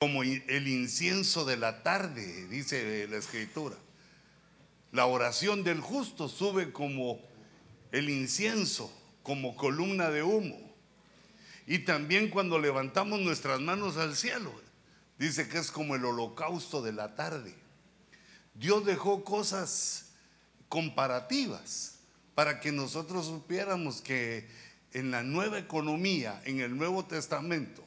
como el incienso de la tarde, dice la escritura. La oración del justo sube como el incienso, como columna de humo. Y también cuando levantamos nuestras manos al cielo, dice que es como el holocausto de la tarde. Dios dejó cosas comparativas para que nosotros supiéramos que en la nueva economía, en el Nuevo Testamento,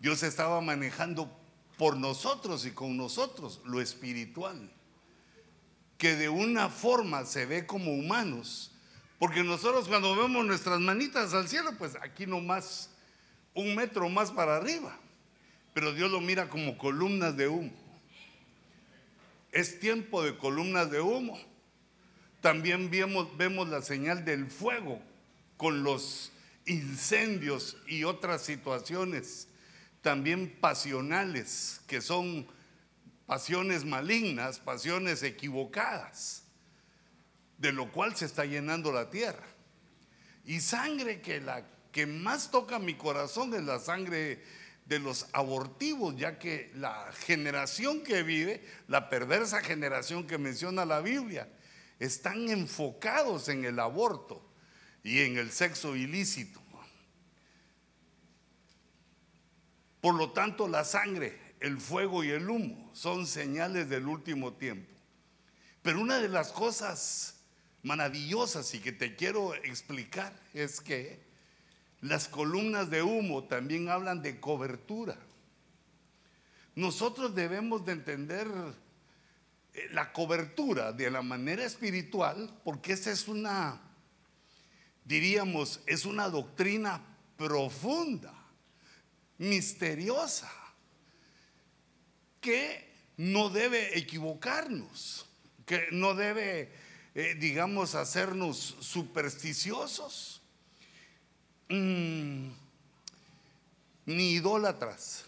Dios estaba manejando por nosotros y con nosotros lo espiritual, que de una forma se ve como humanos, porque nosotros cuando vemos nuestras manitas al cielo, pues aquí nomás un metro más para arriba, pero Dios lo mira como columnas de humo. Es tiempo de columnas de humo. También vemos, vemos la señal del fuego con los incendios y otras situaciones también pasionales, que son pasiones malignas, pasiones equivocadas, de lo cual se está llenando la tierra. Y sangre que la que más toca mi corazón es la sangre de los abortivos, ya que la generación que vive, la perversa generación que menciona la Biblia, están enfocados en el aborto y en el sexo ilícito. Por lo tanto, la sangre, el fuego y el humo son señales del último tiempo. Pero una de las cosas maravillosas y que te quiero explicar es que las columnas de humo también hablan de cobertura. Nosotros debemos de entender eh, la cobertura de la manera espiritual porque esa es una, diríamos, es una doctrina profunda misteriosa que no debe equivocarnos, que no debe, eh, digamos, hacernos supersticiosos, mm, ni idólatras,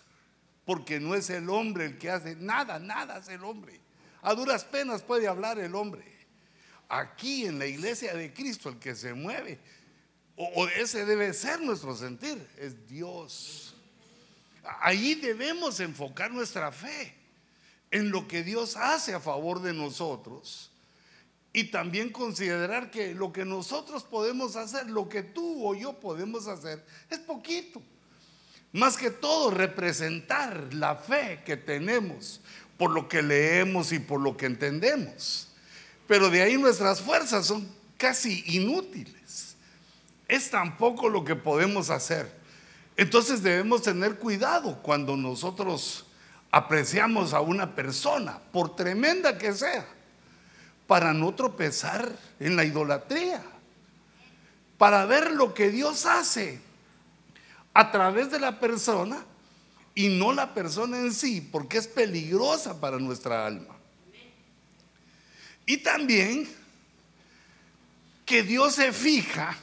porque no es el hombre el que hace nada, nada es el hombre. A duras penas puede hablar el hombre. Aquí en la iglesia de Cristo el que se mueve, o ese debe ser nuestro sentir, es Dios. Ahí debemos enfocar nuestra fe en lo que Dios hace a favor de nosotros y también considerar que lo que nosotros podemos hacer, lo que tú o yo podemos hacer, es poquito. Más que todo, representar la fe que tenemos por lo que leemos y por lo que entendemos. Pero de ahí nuestras fuerzas son casi inútiles. Es tampoco lo que podemos hacer. Entonces debemos tener cuidado cuando nosotros apreciamos a una persona, por tremenda que sea, para no tropezar en la idolatría, para ver lo que Dios hace a través de la persona y no la persona en sí, porque es peligrosa para nuestra alma. Y también que Dios se fija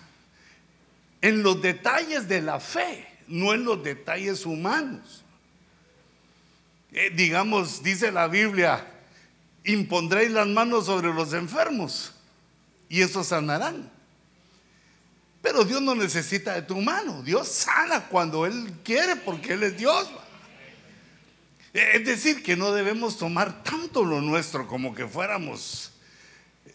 en los detalles de la fe no en los detalles humanos. Eh, digamos, dice la Biblia, impondréis las manos sobre los enfermos y esos sanarán. Pero Dios no necesita de tu mano. Dios sana cuando Él quiere porque Él es Dios. Eh, es decir, que no debemos tomar tanto lo nuestro como que fuéramos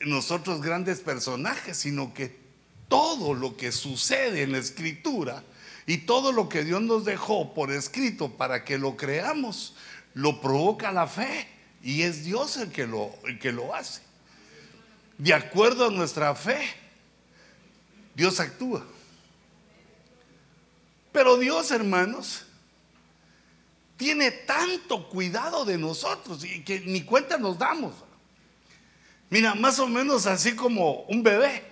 nosotros grandes personajes, sino que todo lo que sucede en la escritura y todo lo que Dios nos dejó por escrito para que lo creamos, lo provoca la fe. Y es Dios el que lo, el que lo hace. De acuerdo a nuestra fe, Dios actúa. Pero Dios, hermanos, tiene tanto cuidado de nosotros y que ni cuenta nos damos. Mira, más o menos así como un bebé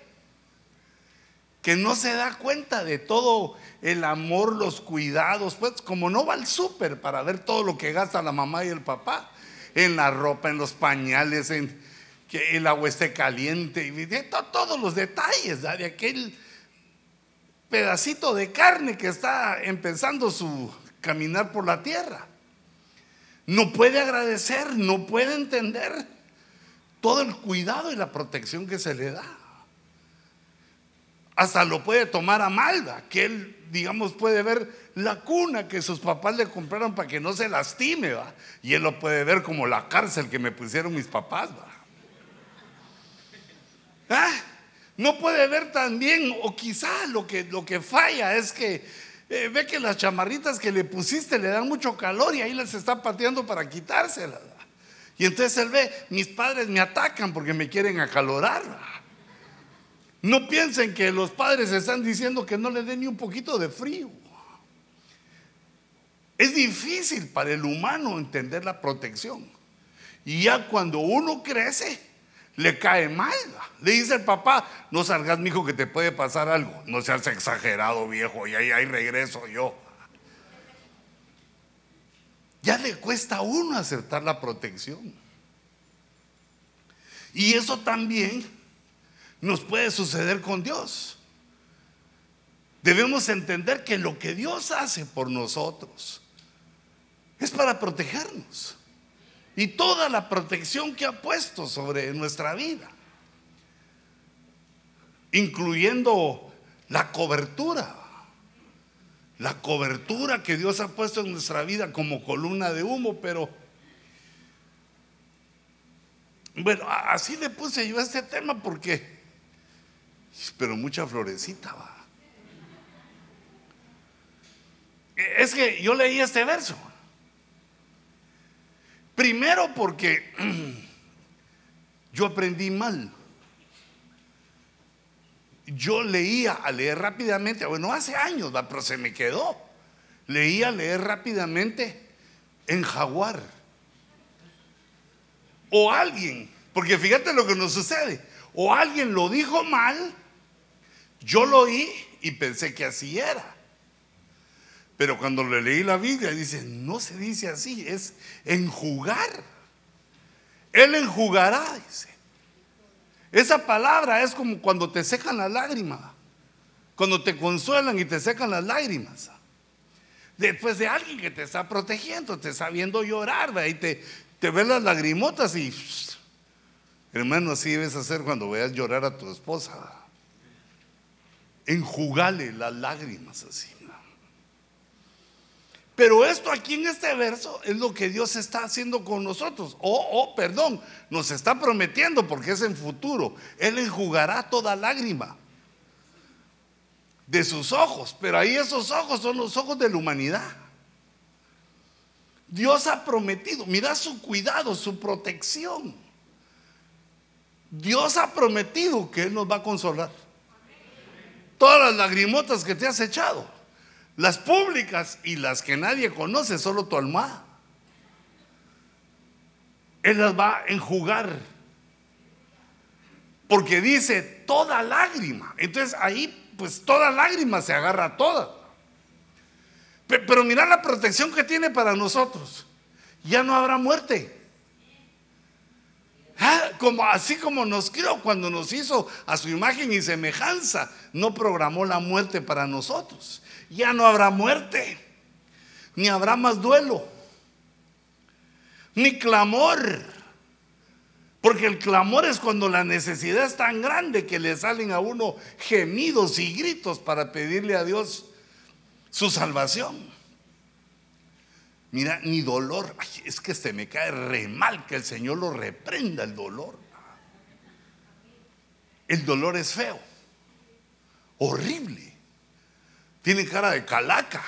que no se da cuenta de todo el amor, los cuidados, pues como no va al súper para ver todo lo que gasta la mamá y el papá, en la ropa, en los pañales, en que el agua esté caliente, y todos los detalles de aquel pedacito de carne que está empezando su caminar por la tierra. No puede agradecer, no puede entender todo el cuidado y la protección que se le da. hasta lo puede tomar a mal, que él, digamos, puede ver la cuna que sus papás le compraron para que no se lastime, ¿va? y él lo puede ver como la cárcel que me pusieron mis papás. ¿va? ¿Ah? No puede ver también, o quizá lo que, lo que falla es que eh, ve que las chamarritas que le pusiste le dan mucho calor y ahí les está pateando para quitárselas. Y entonces él ve, mis padres me atacan porque me quieren acalorar. No piensen que los padres están diciendo que no le den ni un poquito de frío. Es difícil para el humano entender la protección. Y ya cuando uno crece, le cae mal. Le dice el papá, no salgas, mijo, que te puede pasar algo. No seas exagerado, viejo, y ahí, ahí regreso yo. Ya le cuesta a uno aceptar la protección. Y eso también nos puede suceder con Dios. Debemos entender que lo que Dios hace por nosotros es para protegernos y toda la protección que ha puesto sobre nuestra vida, incluyendo la cobertura, la cobertura que Dios ha puesto en nuestra vida como columna de humo, pero bueno, así le puse yo a este tema porque, pero mucha florecita va. Es que yo leí este verso Primero porque yo aprendí mal. Yo leía a leer rápidamente, bueno, hace años, pero se me quedó. Leía a leer rápidamente en jaguar. O alguien, porque fíjate lo que nos sucede. O alguien lo dijo mal, yo lo oí y pensé que así era. Pero cuando le leí la Biblia, dice, no se dice así, es enjugar. Él enjugará, dice. Esa palabra es como cuando te secan las lágrimas, cuando te consuelan y te secan las lágrimas. Después de alguien que te está protegiendo, te está viendo llorar, y te, te ven las lagrimotas y, hermano, así debes hacer cuando veas llorar a tu esposa. Enjugale las lágrimas así. Pero esto aquí en este verso es lo que Dios está haciendo con nosotros. Oh, oh, perdón, nos está prometiendo porque es en futuro. Él enjugará toda lágrima de sus ojos. Pero ahí esos ojos son los ojos de la humanidad. Dios ha prometido, mira su cuidado, su protección. Dios ha prometido que Él nos va a consolar. Todas las lagrimotas que te has echado las públicas y las que nadie conoce, solo tu alma. Él las va a enjugar. Porque dice toda lágrima. Entonces ahí, pues toda lágrima se agarra toda. Pero mira la protección que tiene para nosotros. Ya no habrá muerte. Ah, como, así como nos crió cuando nos hizo a su imagen y semejanza, no programó la muerte para nosotros ya no habrá muerte, ni habrá más duelo, ni clamor. Porque el clamor es cuando la necesidad es tan grande que le salen a uno gemidos y gritos para pedirle a Dios su salvación. Mira, ni dolor. es que se me cae re mal que el Señor lo reprenda el dolor. El dolor es feo, horrible. Tiene cara de calaca.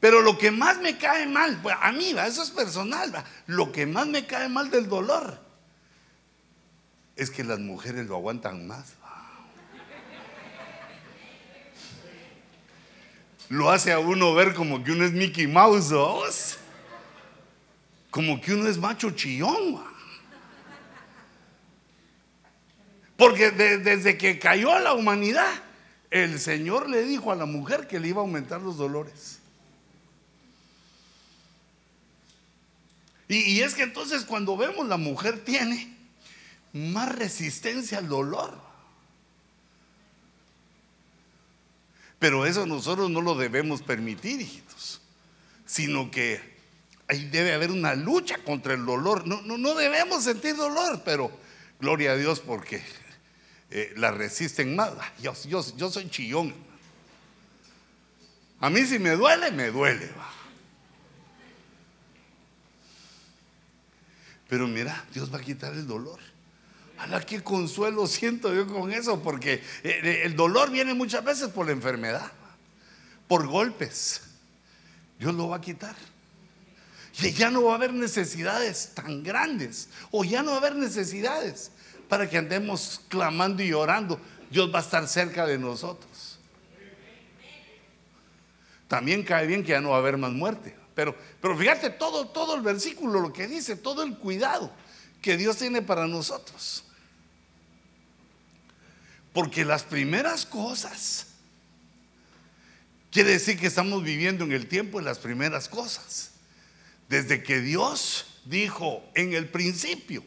Pero lo que más me cae mal, a mí, eso es personal, lo que más me cae mal del dolor es que las mujeres lo aguantan más. Lo hace a uno ver como que uno es Mickey Mouse, como que uno es macho chillón. Porque desde que cayó la humanidad, el Señor le dijo a la mujer que le iba a aumentar los dolores. Y, es que entonces cuando vemos la mujer tiene más resistencia al dolor. Pero eso nosotros no lo debemos permitir, hijitos, sino que ahí debe haber una lucha contra el dolor. No, no, no debemos sentir dolor, pero gloria a Dios porque eh, la resisten más. Yo, yo, soy chillón. A mí si me duele, me duele. Pero mira, Dios va a quitar el dolor. La qué consuelo siento yo con eso, porque eh, eh, el dolor viene muchas veces por la enfermedad, por golpes. Dios lo va a quitar. Y ya no va a haber necesidades tan grandes, o ya no va a haber necesidades para que andemos clamando y orando. Dios va a estar cerca de nosotros. También cae bien que ya no va a haber más muerte. Pero, pero fíjate todo, todo el versículo, lo que dice, todo el cuidado que Dios tiene para nosotros. Porque las primeras cosas, quiere decir que estamos viviendo en el tiempo de las primeras cosas. Desde que Dios dijo en el principio,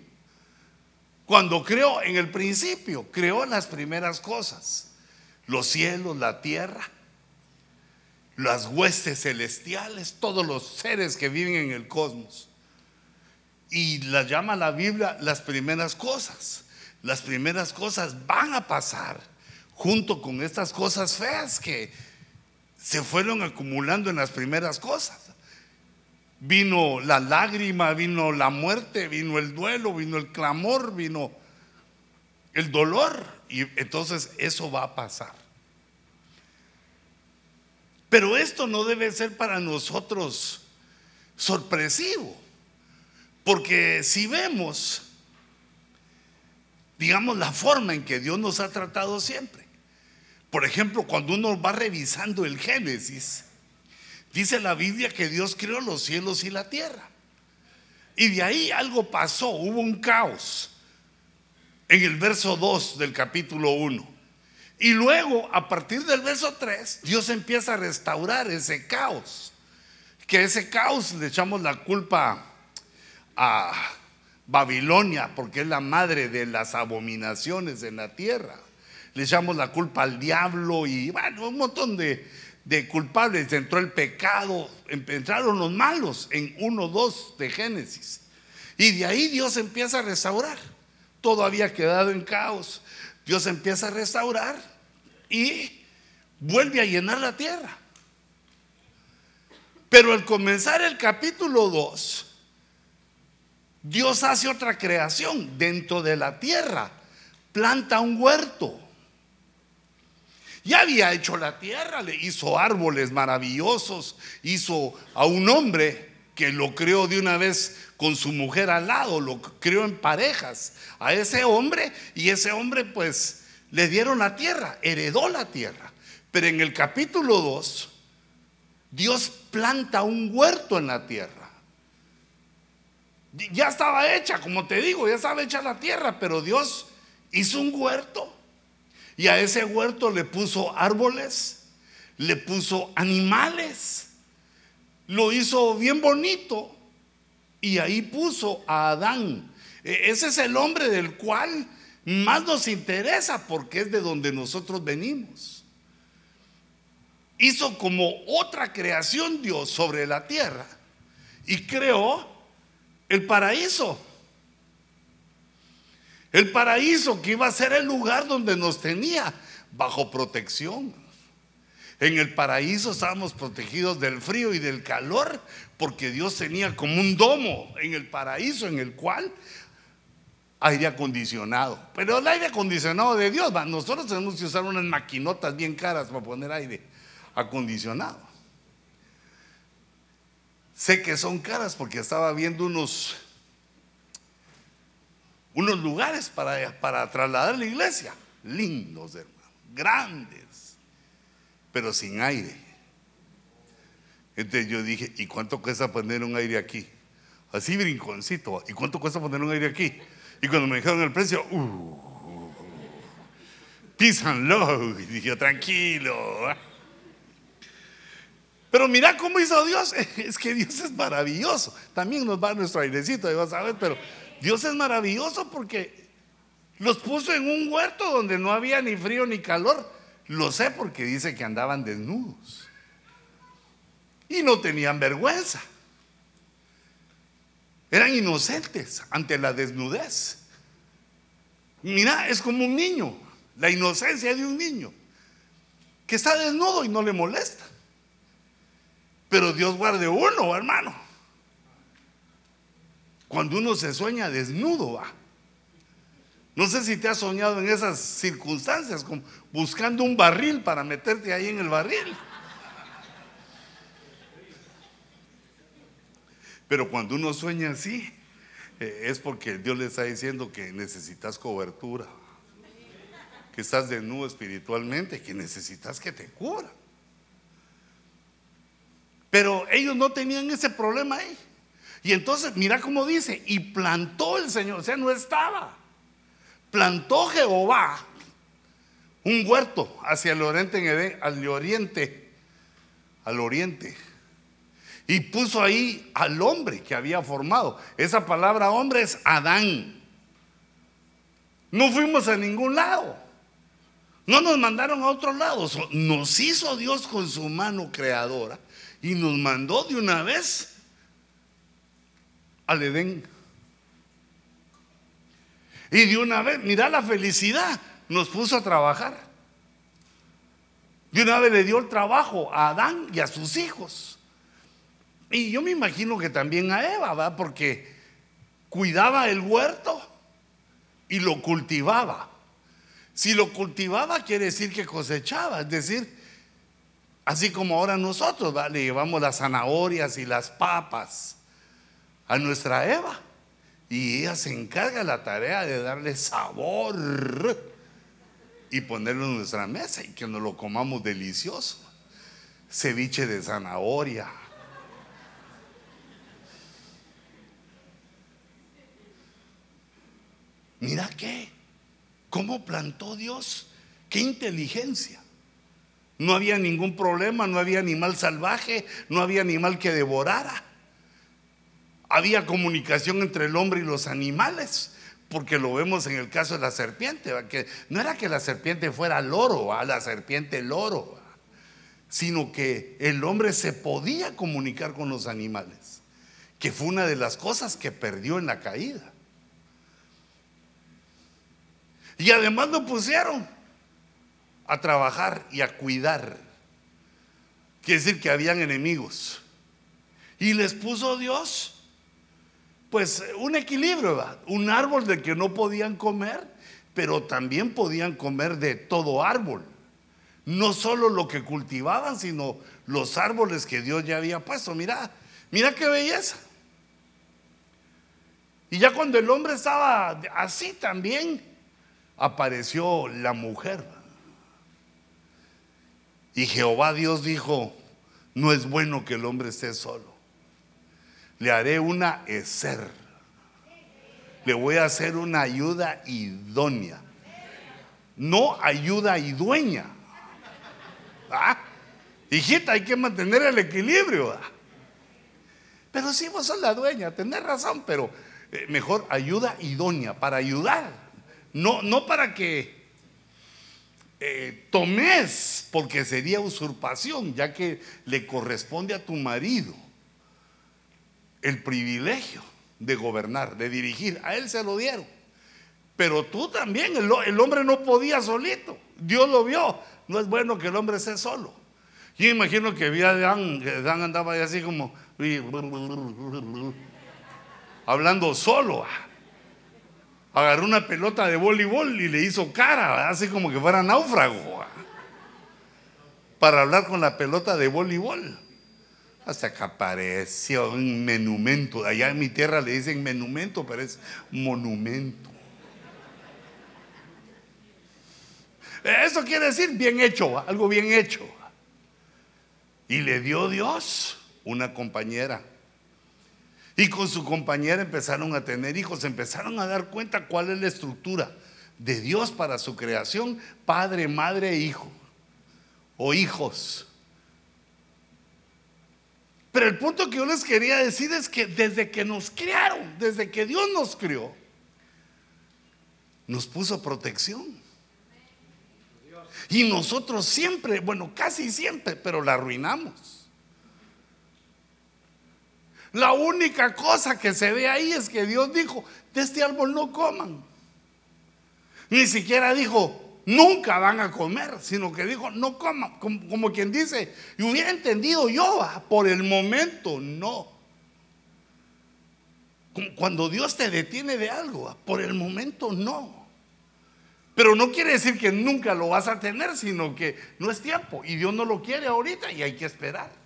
cuando creó en el principio, creó las primeras cosas, los cielos, la tierra, las huestes celestiales, todos los seres que viven en el cosmos. Y las llama la Biblia las primeras cosas. Las primeras cosas van a pasar junto con estas cosas feas que se fueron acumulando en las primeras cosas. Vino la lágrima, vino la muerte, vino el duelo, vino el clamor, vino el dolor. Y entonces eso va a pasar. Pero esto no debe ser para nosotros sorpresivo, porque si vemos, digamos, la forma en que Dios nos ha tratado siempre, por ejemplo, cuando uno va revisando el Génesis, dice la Biblia que Dios creó los cielos y la tierra. Y de ahí algo pasó, hubo un caos en el verso 2 del capítulo 1. Y luego, a partir del verso 3, Dios empieza a restaurar ese caos. Que ese caos le echamos la culpa a Babilonia, porque es la madre de las abominaciones en la tierra. Le echamos la culpa al diablo y bueno, un montón de, culpables. Entró el pecado, entraron los malos en 1, 2 de Génesis. Y de ahí Dios empieza a restaurar. Todo había quedado en caos. Dios empieza a restaurar y vuelve a llenar la tierra. Pero al comenzar el capítulo 2, Dios hace otra creación dentro de la tierra. Planta un huerto. Ya había hecho la tierra, le hizo árboles maravillosos, hizo a un hombre que lo creó de una vez con su mujer al lado, lo creó en parejas a ese hombre y ese hombre pues le dieron la tierra, heredó la tierra. Pero en el capítulo 2, Dios planta un huerto en la tierra. Ya estaba hecha, como te digo, ya estaba hecha la tierra, pero Dios hizo un huerto y a ese huerto le puso árboles, le puso animales, lo hizo bien bonito y ahí puso a Adán. E, ese es el hombre del cual más nos interesa porque es de donde nosotros venimos. Hizo como otra creación Dios sobre la tierra y creó el paraíso. El paraíso que iba a ser el lugar donde nos tenía bajo protección. En el paraíso estábamos protegidos del frío y del calor porque Dios tenía como un domo en el paraíso en el cual aire acondicionado. Pero el aire acondicionado de Dios, nosotros tenemos que usar unas maquinotas bien caras para poner aire acondicionado. Sé que son caras porque estaba viendo unos, unos lugares para, para trasladar la iglesia. Lindos, hermano, grandes, pero sin aire. Entonces yo dije, ¿y cuánto cuesta poner un aire aquí? Así brinconcito. ¿Y cuánto cuesta poner un aire aquí? Y cuando me dijeron el precio, uh, peace and love. Y dije, tranquilo. Pero mira cómo hizo Dios. Es que Dios es maravilloso. También nos va nuestro airecito, ahí vas a ver, pero Dios es maravilloso porque los puso en un huerto donde no había ni frío ni calor. Lo sé porque dice que andaban desnudos. Y no tenían vergüenza. Eran inocentes ante la desnudez. Mira, es como un niño. la inocencia de un niño que está desnudo y no le molesta. Pero Dios guarde uno, hermano. Cuando uno se sueña desnudo, va. No sé si te has soñado en esas circunstancias, como buscando un barril para meterte ahí en el barril. Pero cuando uno sueña así, eh, es porque Dios le está diciendo que necesitas cobertura, que estás desnudo espiritualmente, que necesitas que te cubra. Pero ellos no tenían ese problema ahí. Y entonces, mira cómo dice, y plantó el Señor, o sea, no estaba. Plantó Jehová un huerto hacia el oriente, al oriente, al oriente. Y puso ahí al hombre que había formado. Esa palabra hombre es Adán. No fuimos a ningún lado. No nos mandaron a otro lado. Nos hizo Dios con su mano creadora y nos mandó de una vez al Edén. Y de una vez, mira la felicidad, nos puso a trabajar. De una vez le dio el trabajo a Adán y a sus hijos. Y yo me imagino que también a Eva, ¿va? Porque cuidaba el huerto y lo cultivaba. Si lo cultivaba quiere decir que cosechaba, es decir, así como ahora nosotros le llevamos las zanahorias y las papas a nuestra Eva y ella se encarga la tarea de darle sabor y ponerlo en nuestra mesa y que nos lo comamos delicioso. Ceviche de zanahoria. Mira qué, cómo plantó Dios, qué inteligencia. No había ningún problema, no había animal salvaje, no había animal que devorara. Había comunicación entre el hombre y los animales, porque lo vemos en el caso de la serpiente, que no era que la serpiente fuera loro, a la serpiente loro, sino que el hombre se podía comunicar con los animales, que fue una de las cosas que perdió en la caída. Y además lo pusieron a trabajar y a cuidar. Quiere decir que habían enemigos. Y les puso Dios pues un equilibrio, un árbol de que no podían comer, pero también podían comer de todo árbol. No solo lo que cultivaban, sino los árboles que Dios ya había puesto. Mira, mira qué belleza. Y ya cuando el hombre estaba así también, apareció la mujer. Y Jehová Dios dijo, no es bueno que el hombre esté solo le haré una eser. Le voy a hacer una ayuda idónea. No ayuda dueña ¿Ah? Hijita, hay que mantener el equilibrio. ¿ah? Pero si vos sos la dueña, tenés razón, pero eh, mejor ayuda idónea, para ayudar. No, no para que eh, tomes, porque sería usurpación, ya que le corresponde a tu marido el privilegio de gobernar, de dirigir. A él se lo dieron. Pero tú también, el, hombre no podía solito. Dios lo vio. No es bueno que el hombre esté solo. Yo imagino que vi a Dan, Dan andaba así como hablando solo. Agarró una pelota de voleibol y le hizo cara, así como que fuera náufrago. Para hablar con la pelota de voleibol. Hasta que apareció un monumento. Allá en mi tierra le dicen monumento, pero es monumento. Eso quiere decir bien hecho, algo bien hecho. Y le dio Dios una compañera. Y con su compañera empezaron a tener hijos, empezaron a dar cuenta cuál es la estructura de Dios para su creación, padre, madre e hijo, o hijos. Pero el punto que yo les quería decir es que desde que nos criaron, desde que Dios nos crió, nos puso protección. Y nosotros siempre, bueno, casi siempre, pero la arruinamos. La única cosa que se ve ahí es que Dios dijo, de este árbol no coman. Ni siquiera dijo, nunca van a comer, sino que dijo, no coman, como, quien dice, y hubiera entendido yo, por el momento no. Cuando Dios te detiene de algo, por el momento no. Pero no quiere decir que nunca lo vas a tener, sino que no es tiempo y Dios no lo quiere ahorita y hay que esperar.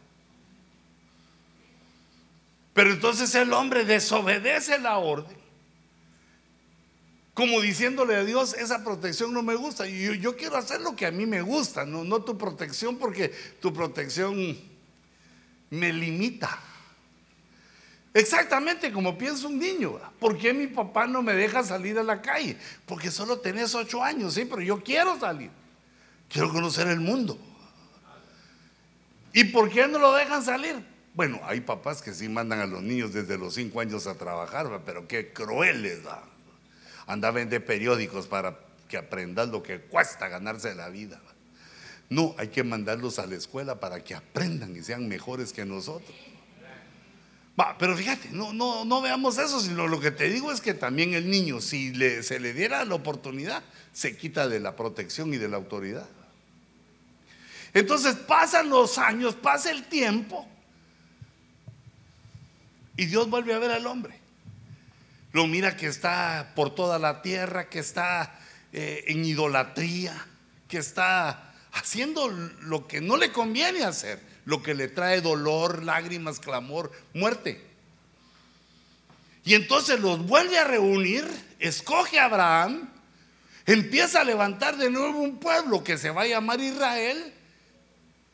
Pero entonces el hombre desobedece la orden como diciéndole a Dios, esa protección no me gusta. Y yo, quiero hacer lo que a mí me gusta, no, no tu protección, porque tu protección me limita. Exactamente como piensa un niño. ¿Por qué mi papá no me deja salir a la calle? Porque solo tenés ocho años, sí, pero yo quiero salir. Quiero conocer el mundo. ¿Y por qué no lo dejan salir? Bueno, hay papás que sí mandan a los niños desde los cinco años a trabajar, pero qué crueles. da anda a vender periódicos para que aprendan lo que cuesta ganarse la vida. No, hay que mandarlos a la escuela para que aprendan y sean mejores que nosotros. pero fíjate, no, no, no veamos eso, sino lo que te digo es que también el niño, si se le diera la oportunidad, se quita de la protección y de la autoridad. Entonces pasan los años, pasa el tiempo, y Dios vuelve a ver al hombre. Lo mira que está por toda la tierra, que está eh, en idolatría, que está haciendo lo que no le conviene hacer, lo que le trae dolor, lágrimas, clamor, muerte. Y entonces los vuelve a reunir, escoge a Abraham, empieza a levantar de nuevo un pueblo que se va a llamar Israel,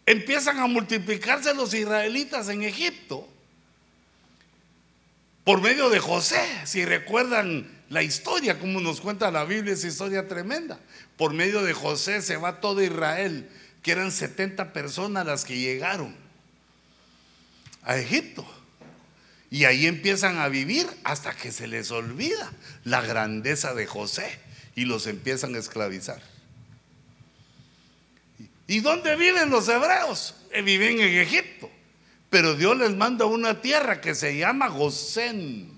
empiezan a multiplicarse los israelitas en Egipto por medio de José. Si recuerdan la historia, como nos cuenta la Biblia, es historia tremenda. Por medio de José se va todo Israel, que eran 70 personas las que llegaron a Egipto. Y ahí empiezan a vivir hasta que se les olvida la grandeza de José y los empiezan a esclavizar. ¿Y dónde viven los hebreos? Eh, viven en Egipto. Pero Dios les manda una tierra que se llama Gosén.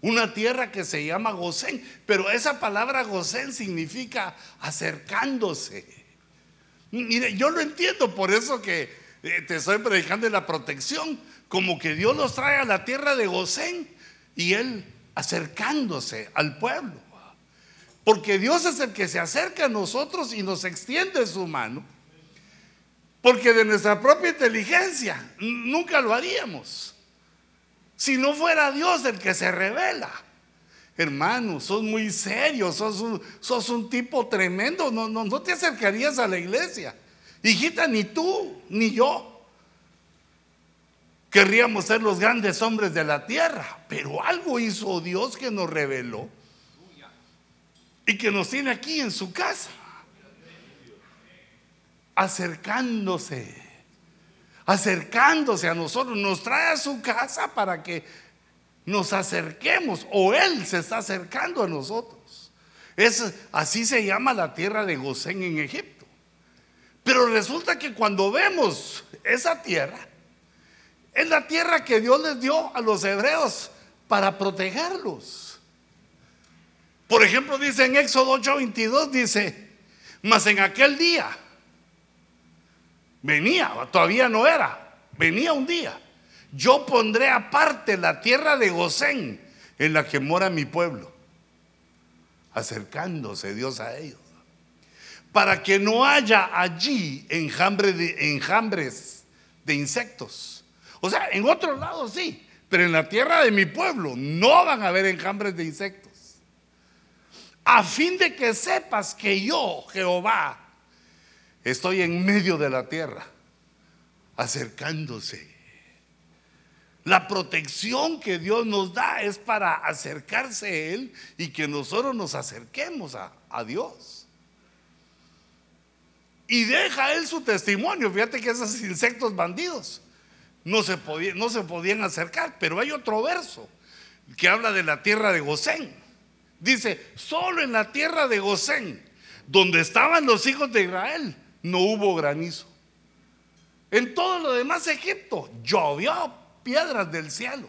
Una tierra que se llama Gosén. Pero esa palabra Gosén significa acercándose. Mire, yo lo entiendo, por eso que eh, te estoy predicando la protección. Como que Dios los trae a la tierra de Gosén y Él acercándose al pueblo. Porque Dios es el que se acerca a nosotros y nos extiende su mano porque de nuestra propia inteligencia nunca lo haríamos. Si no fuera Dios el que se revela. Hermano, sos muy serio, sos un, sos un tipo tremendo, no, no, no te acercarías a la iglesia. Hijita, ni tú, ni yo. Querríamos ser los grandes hombres de la tierra, pero algo hizo Dios que nos reveló y que nos tiene aquí en su casa acercándose, acercándose a nosotros, nos trae a su casa para que nos acerquemos o Él se está acercando a nosotros. Es, así se llama la tierra de Gosén en Egipto. Pero resulta que cuando vemos esa tierra, es la tierra que Dios les dio a los hebreos para protegerlos. Por ejemplo, dice en Éxodo 8:22, dice, mas en aquel día, Venía, todavía no era, venía un día. Yo pondré aparte la tierra de Gosén en la que mora mi pueblo, acercándose Dios a ellos, para que no haya allí enjambres de insectos. O sea, en otros lados sí, pero en la tierra de mi pueblo no van a haber enjambres de insectos. A fin de que sepas que yo, Jehová, Estoy en medio de la tierra, acercándose. La protección que Dios nos da es para acercarse a Él y que nosotros nos acerquemos a, Dios. Y deja Él su testimonio. Fíjate que esos insectos bandidos no se, podían, no se podían acercar. Pero hay otro verso que habla de la tierra de Gosén. Dice, solo en la tierra de Gosén, donde estaban los hijos de Israel, no hubo granizo. En todo lo demás Egipto llovió piedras del cielo.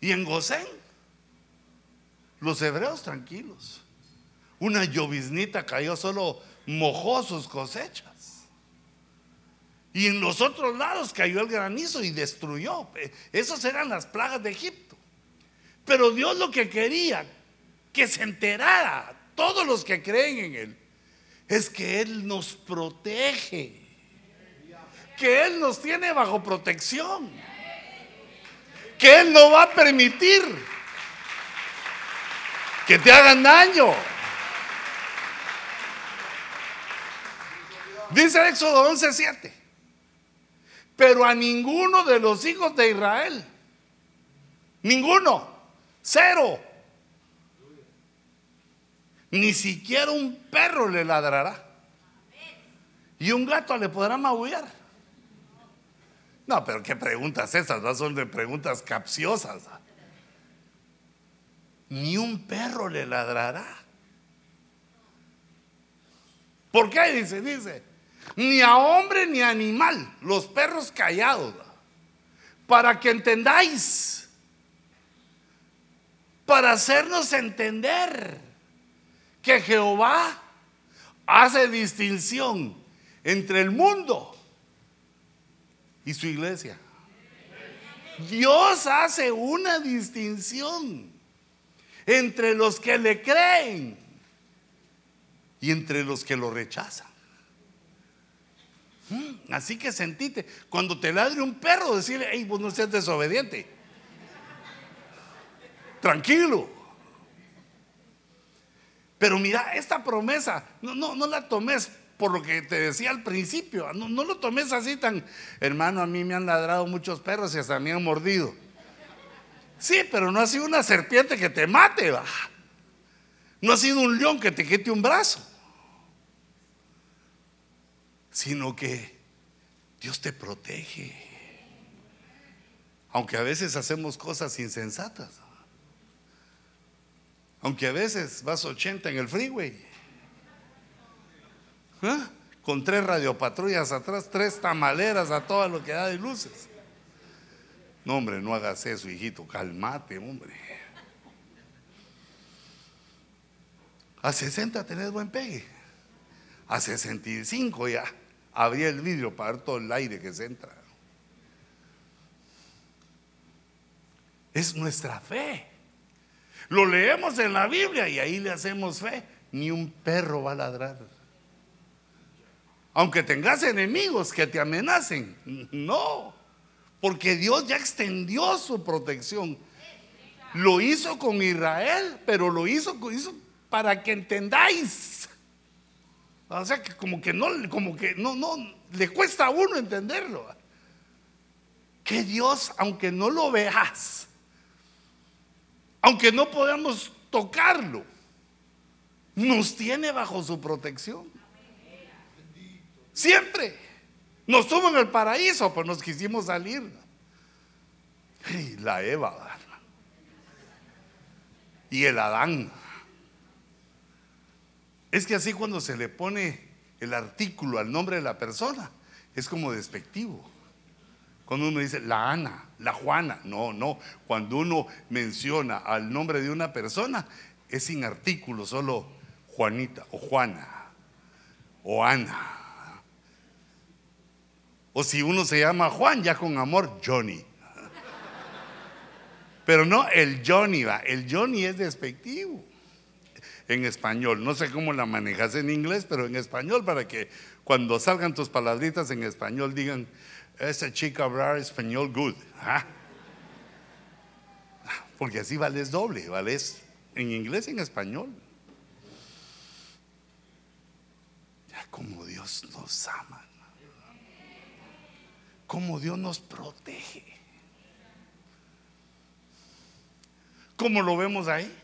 Y en Gosén, los hebreos tranquilos. Una lloviznita cayó, solo mojó sus cosechas. Y en los otros lados cayó el granizo y destruyó. Esas eran las plagas de Egipto. Pero Dios lo que quería, que se enterara todos los que creen en Él, es que Él nos protege. Que Él nos tiene bajo protección. Que Él no va a permitir que te hagan daño. Dice Éxodo 11:7. Pero a ninguno de los hijos de Israel, ninguno, cero, ni siquiera un perro le ladrará. Y un gato le podrá maullar. No, pero qué preguntas esas, ¿no? son de preguntas capciosas. Ni un perro le ladrará. ¿Por qué? Dice, dice, ni a hombre ni a animal, los perros callados, para que entendáis, para hacernos entender que Jehová hace distinción entre el mundo y su iglesia. Dios hace una distinción entre los que le creen y entre los que lo rechazan. Mm, así que sentite, cuando te ladre un perro, decirle, hey, vos no seas desobediente. Tranquilo. Pero mira, esta promesa, no, no, no la tomes por lo que te decía al principio, no, no, lo tomes así tan, hermano, a mí me han ladrado muchos perros y hasta me han mordido. Sí, pero no ha sido una serpiente que te mate, va. No ha sido un león que te quite un brazo sino que Dios te protege. Aunque a veces hacemos cosas insensatas. Aunque a veces vas 80 en el freeway. ¿Ah? Con tres radiopatrullas atrás, tres tamaleras a todo lo que da de luces. No, hombre, no hagas eso, hijito. Calmate, hombre. A 60 tenés buen pegue. A 65 ya abría el vidrio para ver todo el aire que se entra. Es nuestra fe. Lo leemos en la Biblia y ahí le hacemos fe. Ni un perro va a ladrar. Aunque tengas enemigos que te amenacen. No. Porque Dios ya extendió su protección. Lo hizo con Israel, pero lo hizo, hizo para que entendáis o sea que como que no, como que no, no, le cuesta a uno entenderlo. Que Dios, aunque no lo veas, aunque no podamos tocarlo, nos tiene bajo su protección. Siempre. Nos tuvo en el paraíso, pues nos quisimos salir. Y la Eva. Y el Adán. Es que así cuando se le pone el artículo al nombre de la persona, es como despectivo. Cuando uno dice la Ana, la Juana, no, no. Cuando uno menciona al nombre de una persona, es sin artículo, solo Juanita o Juana o Ana. O si uno se llama Juan, ya con amor, Johnny. Pero no, el Johnny va, el Johnny es despectivo en español. No sé cómo la manejas en inglés, pero en español para que cuando salgan tus palabritas en español digan, esa chica habla español good. ¿ah? Porque así vales doble, vales en inglés y en español. Ya como Dios nos ama, como Dios nos protege. ¿Cómo lo vemos ahí?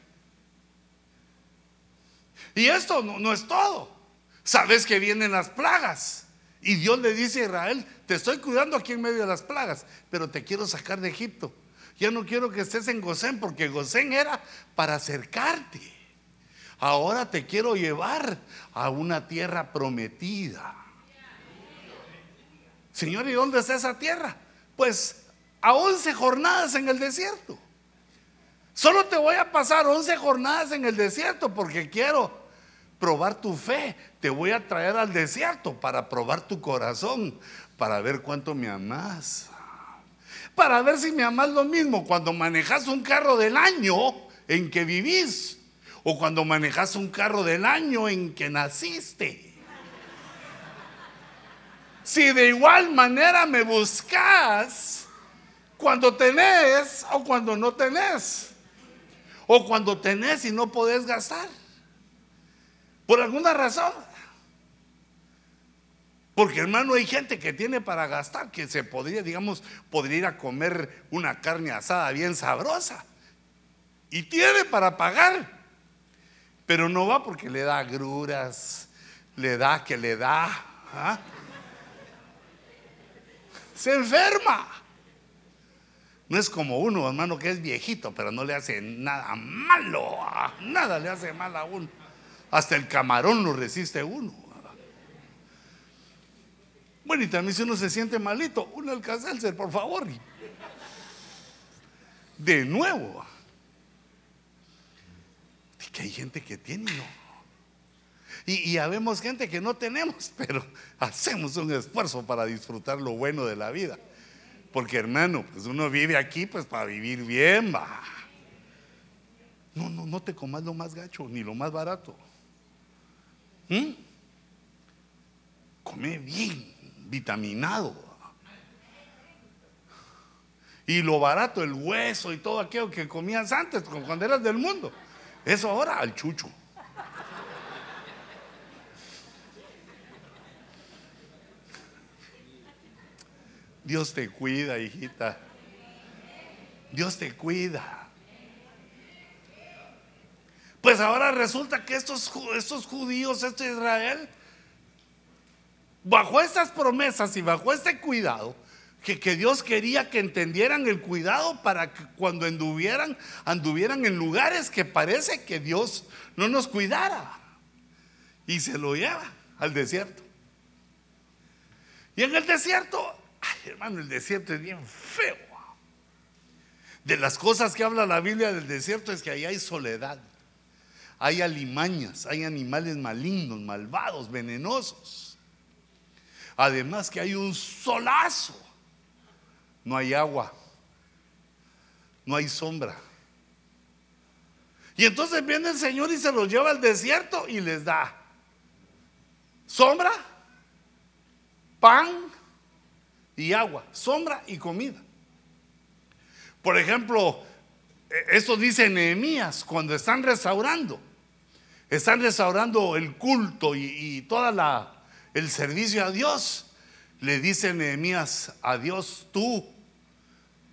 Y esto no, es todo. Sabes que vienen las plagas. Y Dios le dice a Israel, te estoy cuidando aquí en medio de las plagas, pero te quiero sacar de Egipto. Ya no quiero que estés en Gosén, porque Gosén era para acercarte. Ahora te quiero llevar a una tierra prometida. Señor, ¿y dónde está esa tierra? Pues a 11 jornadas en el desierto. Solo te voy a pasar 11 jornadas en el desierto porque quiero probar tu fe. Te voy a traer al desierto para probar tu corazón, para ver cuánto me amas. Para ver si me amas lo mismo cuando manejas un carro del año en que vivís o cuando manejas un carro del año en que naciste. Si de igual manera me buscas cuando tenés o cuando no tenés. O cuando tenés y no podés gastar. Por alguna razón. Porque hermano, hay gente que tiene para gastar, que se podría, digamos, podría ir a comer una carne asada bien sabrosa. Y tiene para pagar. Pero no va porque le da gruras, le da que le da. ¿ah? Se enferma. No es como uno, hermano, que es viejito, pero no le hace nada malo. Nada le hace mal a uno. Hasta el camarón lo resiste uno. Bueno, y también si uno se siente malito, uno alcanza por favor. De nuevo. que hay gente que tiene no. Y, y habemos gente que no tenemos, pero hacemos un esfuerzo para disfrutar lo bueno de la vida. Porque hermano, pues uno vive aquí pues para vivir bien, va. No, no, no te comas lo más gacho ni lo más barato. ¿Mm? Come bien, vitaminado. Y lo barato, el hueso y todo aquello que comías antes, cuando eras del mundo. Eso ahora al chucho. Dios te cuida, hijita. Dios te cuida. Pues ahora resulta que estos, estos judíos, este Israel, bajo estas promesas y bajo este cuidado, que, que, Dios quería que entendieran el cuidado para que cuando anduvieran, anduvieran en lugares que parece que Dios no nos cuidara. Y se lo lleva al desierto. Y en el desierto hermano, el desierto es bien feo. De las cosas que habla la Biblia del desierto es que ahí hay soledad, hay alimañas, hay animales malignos, malvados, venenosos. Además que hay un solazo, no hay agua, no hay sombra. Y entonces viene el Señor y se los lleva al desierto y les da sombra, pan y agua, sombra y comida. Por ejemplo, eso dice Nehemías cuando están restaurando. Están restaurando el culto y, y toda la el servicio a Dios. Le dice Nehemías a Dios, tú,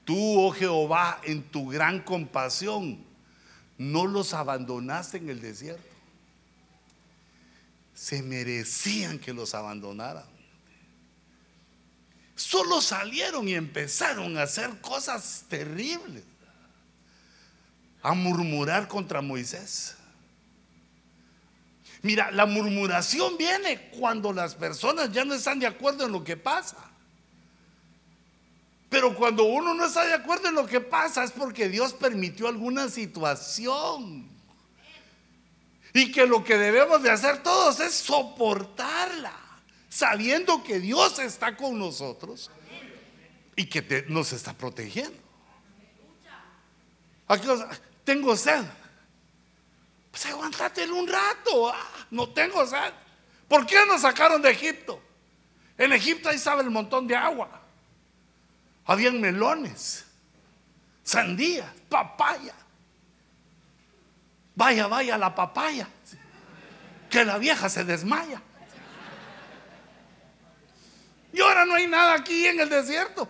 tú, oh Jehová, en tu gran compasión, no los abandonaste en el desierto. Se merecían que los abandonaran solo salieron y empezaron a hacer cosas terribles, a murmurar contra Moisés. Mira, la murmuración viene cuando las personas ya no están de acuerdo en lo que pasa. Pero cuando uno no está de acuerdo en lo que pasa es porque Dios permitió alguna situación. Y que lo que debemos de hacer todos es soportarla sabiendo que Dios está con nosotros y que nos está protegiendo. Aquí, tengo sed. Pues aguantatelo un rato. Ah, no tengo sed. ¿Por qué nos sacaron de Egipto? En Egipto ahí estaba el montón de agua. Habían melones, sandía, papaya. Vaya, vaya la papaya. Que la vieja se desmaya. Y ahora no hay nada aquí en el desierto.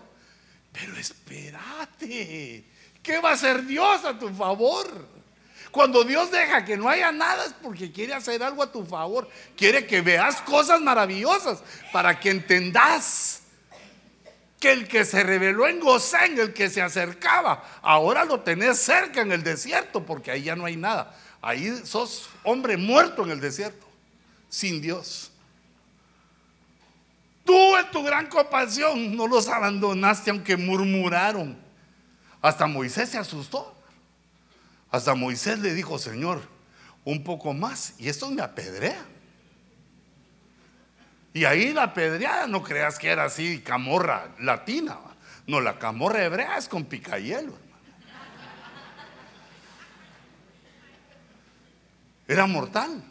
Pero espérate, ¿qué va a hacer Dios a tu favor? Cuando Dios deja que no haya nada es porque quiere hacer algo a tu favor. Quiere que veas cosas maravillosas para que entendas que el que se reveló en Gosén, el que se acercaba, ahora lo tenés cerca en el desierto porque ahí ya no hay nada. Ahí sos hombre muerto en el desierto, sin Dios. Tú en tu gran compasión no los abandonaste aunque murmuraron. Hasta Moisés se asustó. Hasta Moisés le dijo, Señor, un poco más y esto me apedrea. Y ahí la pedreada, no creas que era así camorra latina. No, la camorra hebrea es con picayelo. Era mortal.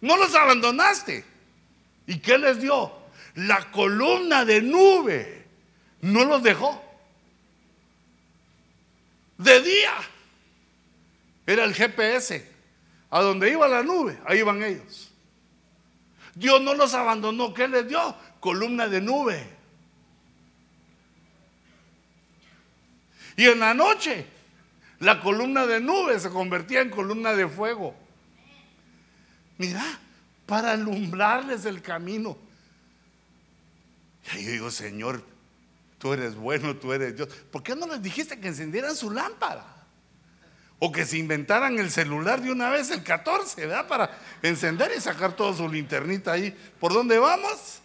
No los abandonaste. ¿Y qué les dio? La columna de nube. No los dejó. De día. Era el GPS. A donde iba la nube, ahí iban ellos. Dios no los abandonó. ¿Qué les dio? Columna de nube. Y en la noche, la columna de nube se convertía en columna de fuego. Mira, para alumbrarles el camino. Y yo digo, Señor, tú eres bueno, tú eres Dios. ¿Por qué no les dijiste que encendieran su lámpara? O que se inventaran el celular de una vez, el 14, ¿verdad? Para encender y sacar toda su linternita ahí. ¿Por dónde vamos?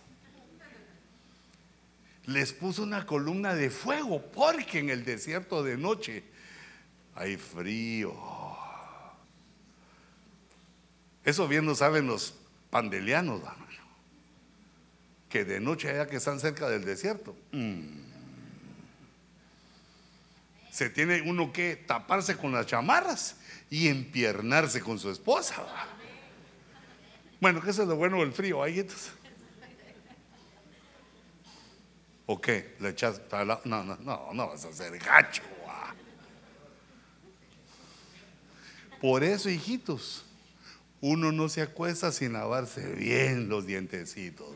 Les puso una columna de fuego, porque en el desierto de noche hay frío. Eso bien lo saben los pandelianos, hermano. Que de noche allá que están cerca del desierto. Mm se tiene uno que taparse con las chamarras y empiernarse con su esposa. Bueno, ¿qué es lo bueno del frío ahí ¿O qué? ¿Le echas No, no, no, no vas a ser gacho. Por eso, hijitos, uno no se acuesta sin lavarse bien los dientecitos.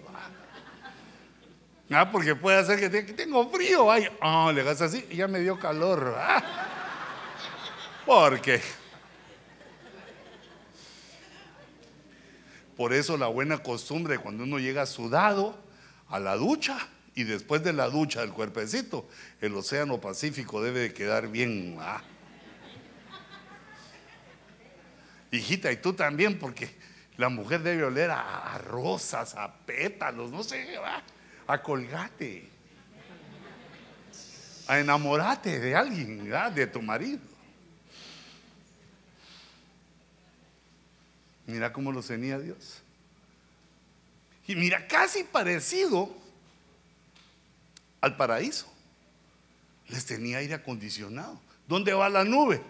Ah, porque puede hacer que tengo frío. Ay, oh, le hagas así ya me dio calor. ¿ah? Porque. Por eso la buena costumbre cuando uno llega sudado a la ducha y después de la ducha del cuerpecito, el océano Pacífico debe de quedar bien. ¿ah? Hijita, y tú también, porque la mujer debe oler a, rosas, a pétalos, no sé, ¿va? A colgate, a enamorarte de alguien, de tu marido. Mira cómo lo tenía Dios. Y mira, casi parecido al paraíso. Les tenía aire acondicionado. ¿Dónde va la nube?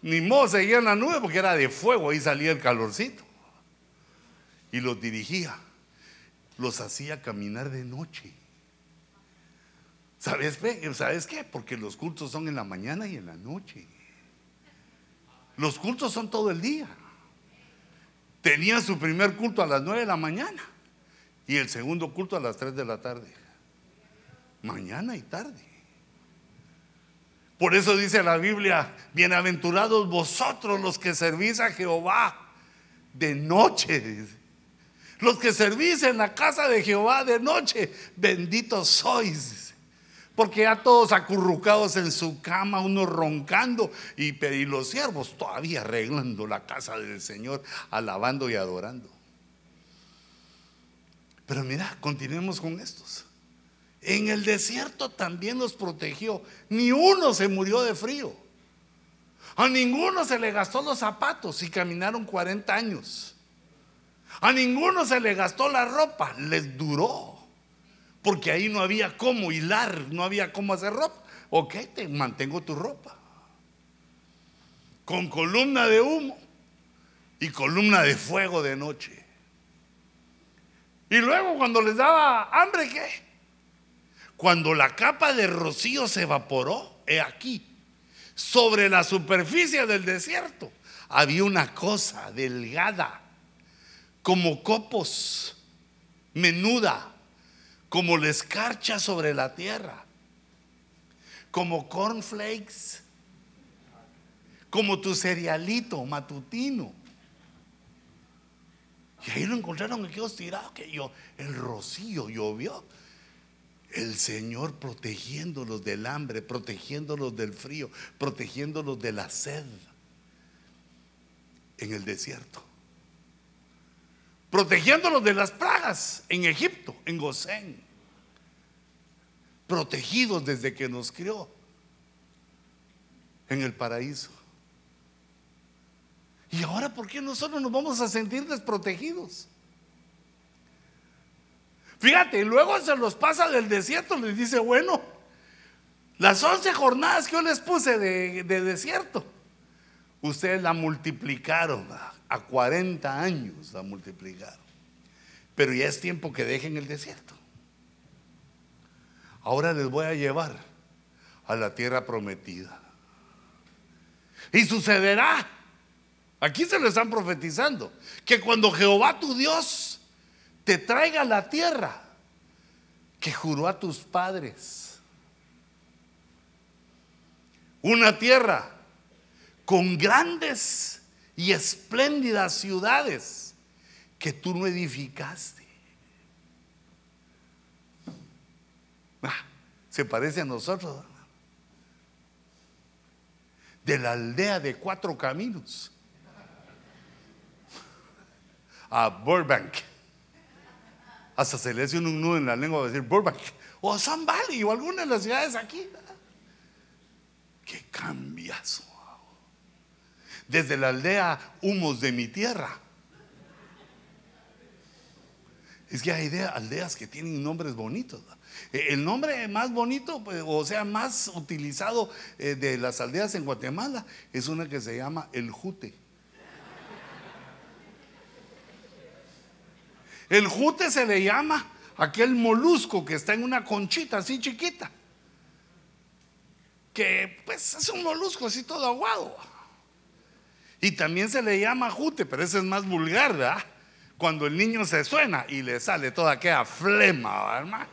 Ni modo seguía en la nube porque era de fuego, ahí salía el calorcito. Y los dirigía los hacía caminar de noche. ¿Sabes, ¿Sabes qué? Porque los cultos son en la mañana y en la noche. Los cultos son todo el día. Tenía su primer culto a las 9 de la mañana y el segundo culto a las 3 de la tarde. Mañana y tarde. Por eso dice la Biblia, bienaventurados vosotros los que servís a Jehová de noche. Los que servís en la casa de Jehová de noche, benditos sois. Porque ya todos acurrucados en su cama, unos roncando y, y los siervos todavía arreglando la casa del Señor, alabando y adorando. Pero mira, continuemos con estos. En el desierto también los protegió. Ni uno se murió de frío. A ninguno se le gastó los zapatos y caminaron 40 años. A ninguno se le gastó la ropa, les duró. Porque ahí no había cómo hilar, no había cómo hacer ropa. Ok, te mantengo tu ropa. Con columna de humo y columna de fuego de noche. Y luego cuando les daba hambre, ¿qué? Cuando la capa de rocío se evaporó, he aquí, sobre la superficie del desierto, había una cosa delgada como copos, menuda, como la escarcha sobre la tierra, como cornflakes, como tu cerealito matutino. Y ahí lo encontraron aquellos tirados que yo, el rocío llovió. El Señor protegiéndolos del hambre, protegiéndolos del frío, protegiéndolos de la sed en el desierto protegiéndolos de las plagas en Egipto, en Gosén, protegidos desde que nos crió en el paraíso. ¿Y ahora por qué nosotros nos vamos a sentir desprotegidos? Fíjate, luego se los pasa del desierto, les dice, bueno, las once jornadas que yo les puse de, desierto, ustedes la multiplicaron, a 40 años la multiplicaron. Pero ya es tiempo que dejen el desierto. Ahora les voy a llevar a la tierra prometida. Y sucederá, aquí se lo están profetizando, que cuando Jehová tu Dios te traiga la tierra que juró a tus padres, una tierra con grandes y espléndidas ciudades que tú no edificaste. Ah, se parece a nosotros. De la aldea de cuatro caminos a Burbank. Hasta se le hace un nudo en la lengua de decir Burbank o San Valley o alguna de las ciudades aquí. Qué cambiazo. Desde la aldea Humos de mi tierra. Es que hay aldeas que tienen nombres bonitos. Eh, el nombre más bonito, pues, o sea, más utilizado eh, de las aldeas en Guatemala, es una que se llama El Jute. El jute se le llama aquel molusco que está en una conchita así chiquita. Que pues es un molusco así todo aguado. Y también se le llama jute, pero ese es más vulgar, ¿verdad? Cuando el niño se suena y le sale toda aquella flema, hermano.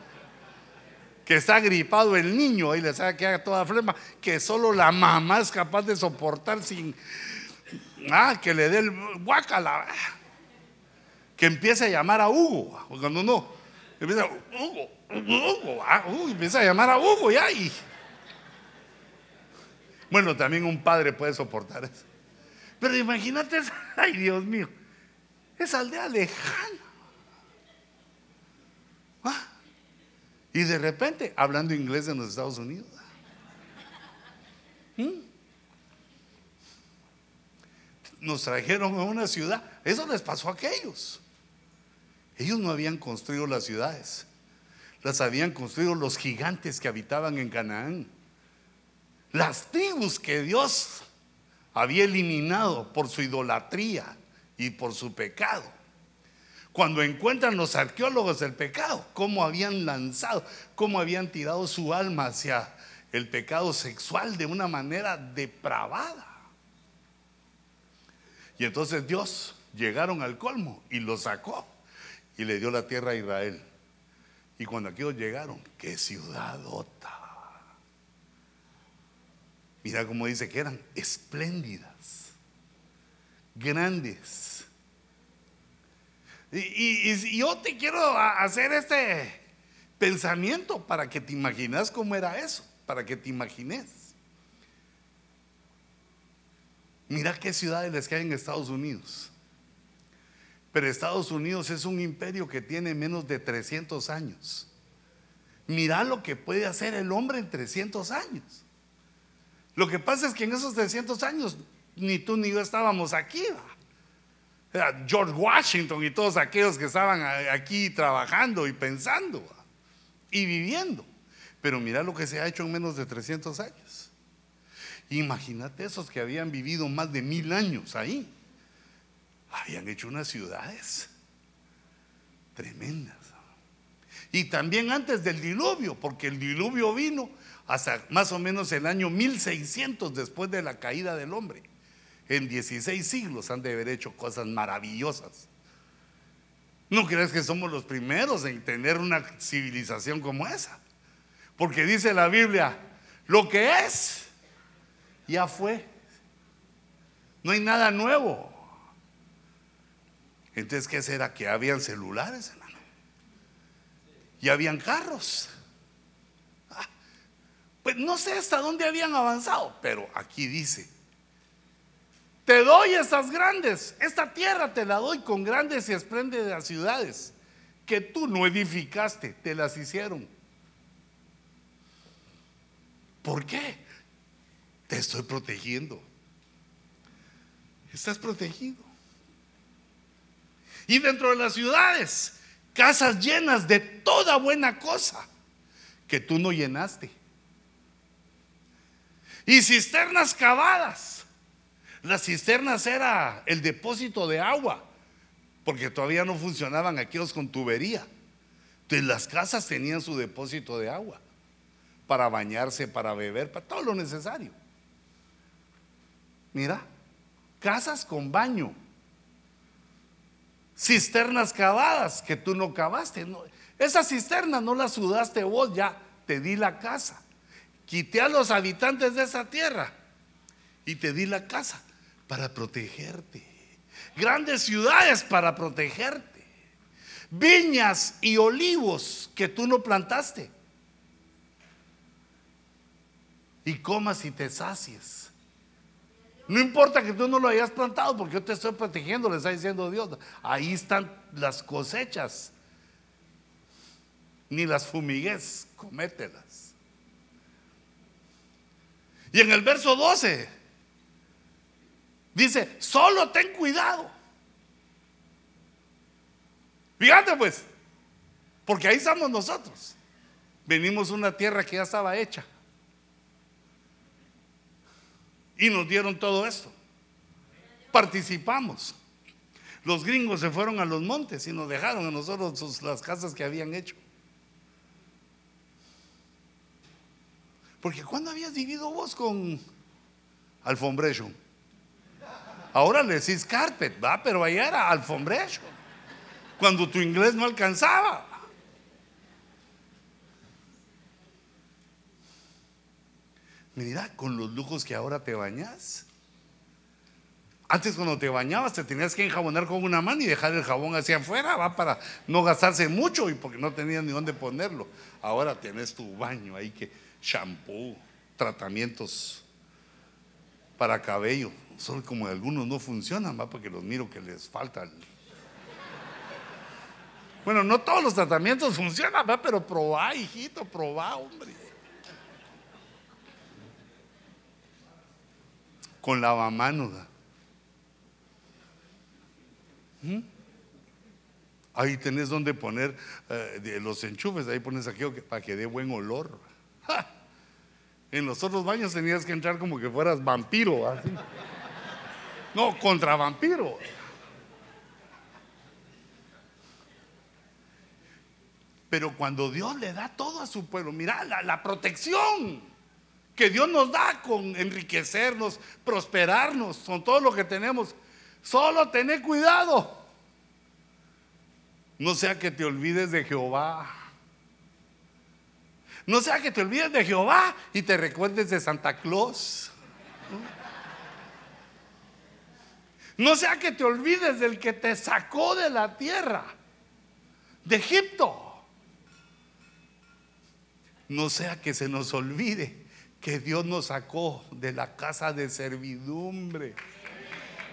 Que está gripado el niño y le sale aquella toda flema, que solo la mamá es capaz de soportar sin ah, que le dé el guacala que empiece a llamar a Hugo. Cuando no, empieza Hugo, Hugo, ah, empieza a llamar a Hugo ya. Y... Bueno, también un padre puede soportar eso. Pero imagínate, ay Dios mío, esa aldea lejana. Ah, y de repente, hablando inglés en los Estados Unidos. ¿Mm? Nos trajeron a una ciudad. Eso les pasó a aquellos. Ellos no habían construido las ciudades, las habían construido los gigantes que habitaban en Canaán. Las tribus que Dios había eliminado por su idolatría y por su pecado. Cuando encuentran los arqueólogos el pecado, cómo habían lanzado, cómo habían tirado su alma hacia el pecado sexual de una manera depravada. Y entonces Dios llegaron al colmo y lo sacó y le dio la tierra a Israel. Y cuando aquellos llegaron, qué ciudadota. Mira cómo dice que eran espléndidas, grandes. Y, yo te quiero hacer este pensamiento para que te imagines cómo era eso, para que te imagines. Mira qué ciudades les hay en Estados Unidos. Pero Estados Unidos es un imperio que tiene menos de 300 años. Mira lo que puede hacer el hombre en 300 años. Lo que pasa es que en esos 300 años ni tú ni yo estábamos aquí. George Washington y todos aquellos que estaban aquí trabajando y pensando y viviendo. Pero mira lo que se ha hecho en menos de 300 años. Imagínate esos que habían vivido más de mil años ahí habían hecho unas ciudades tremendas. Y también antes del diluvio, porque el diluvio vino hasta más o menos el año 1600 después de la caída del hombre. En 16 siglos han de haber hecho cosas maravillosas. ¿No crees que somos los primeros en tener una civilización como esa? Porque dice la Biblia, lo que es, ya fue. No hay nada nuevo. Entonces, ¿qué será? Que habían celulares, hermano. Y habían carros. Pues no sé hasta dónde habían avanzado, pero aquí dice, te doy estas grandes, esta tierra te la doy con grandes y espléndidas ciudades que tú no edificaste, te las hicieron. ¿Por qué? Te estoy protegiendo. Estás protegido. Y dentro de las ciudades, casas llenas de toda buena cosa que tú no llenaste. Y cisternas cavadas. Las cisternas era el depósito de agua, porque todavía no funcionaban aquellos con tubería. Entonces las casas tenían su depósito de agua para bañarse, para beber, para todo lo necesario. Mira, casas con baño, cisternas cavadas que tú no cavaste. esa cisterna no la sudaste vos, ya te di la casa. Quité a los habitantes de esa tierra y te di la casa para protegerte. Grandes ciudades para protegerte. Viñas y olivos que tú no plantaste. Y comas y te sacies. No importa que tú no lo hayas plantado, porque yo te estoy protegiendo, le está diciendo Dios. Ahí están las cosechas. Ni las fumigues, comételas. Y en el verso 12 dice, solo ten cuidado. Fíjate pues, porque ahí estamos nosotros. Venimos a una tierra que ya estaba hecha. Y nos dieron todo esto. Participamos. Los gringos se fueron a los montes y nos dejaron a nosotros las casas que habían hecho. Porque cuando habías vivido vos con alfombration? Ahora le decís carpet, va, pero allá era alfombration. Cuando tu inglés no alcanzaba. Mira, con los lujos que ahora te bañas. Antes cuando te bañabas te tenías que enjabonar con una mano y dejar el jabón hacia afuera, va para no gastarse mucho y porque no tenías ni dónde ponerlo. Ahora tienes tu baño ahí que shampoo, tratamientos para cabello. Solo como algunos no funcionan, va porque los miro que les faltan. Bueno, no todos los tratamientos funcionan, va, pero probá, hijito, probá, hombre. Con lavamanos. ¿Mm? Ahí tenés donde poner eh, los enchufes, ahí pones aquello para que dé buen olor. En los otros baños tenías que entrar como que fueras vampiro, así. No, contra vampiro. Pero cuando Dios le da todo a su pueblo, mira la, protección que Dios nos da con enriquecernos, prosperarnos, con todo lo que tenemos. Solo tener cuidado. No sea que te olvides de Jehová. No sea que te olvides de Jehová y te recuerdes de Santa Claus. No sea que te olvides del que te sacó de la tierra, de Egipto. No sea que se nos olvide que Dios nos sacó de la casa de servidumbre,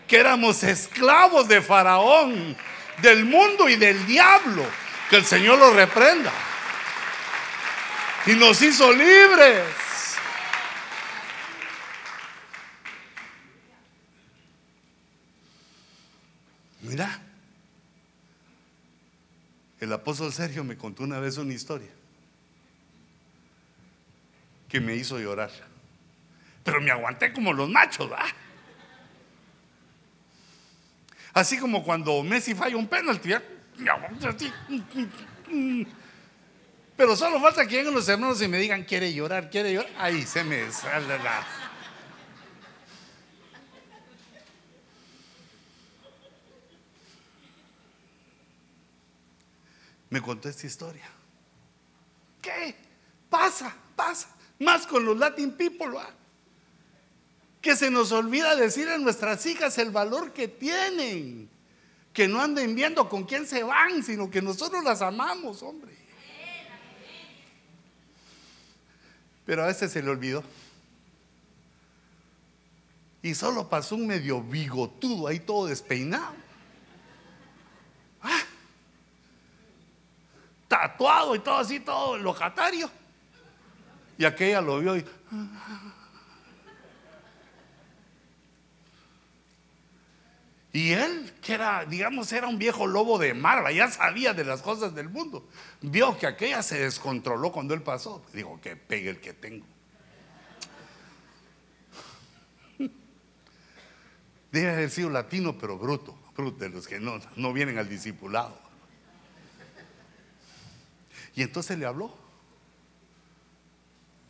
que éramos esclavos de Faraón, del mundo y del diablo. Que el Señor lo reprenda y nos hizo libres. Mira, el apóstol Sergio me contó una vez una historia que me hizo llorar. Pero me aguanté como los machos, ¿va? Así como cuando Messi falla un penalti, así. Pero solo falta que lleguen los hermanos y me digan, quiere llorar, quiere llorar. Ahí se me sale la... Me contó esta historia. ¿Qué? Pasa, pasa. Más con los Latin people, ¿va? que se nos olvida decir a nuestras hijas el valor que tienen. Que no anden viendo con quién se van, sino que nosotros las amamos, hombre. Pero a veces se le olvidó. Y solo pasó un medio bigotudo ahí todo despeinado. Ah. tatuado y todo así, todo locatario. Y aquella lo vio y... Y él, que era, digamos, era un viejo lobo de mar, ya sabía de las cosas del mundo. Vio que aquella se descontroló cuando él pasó. Dijo, que pegue el que tengo. Debe haber sido latino, pero bruto, bruto, de los que no, no vienen al discipulado. Y entonces le habló.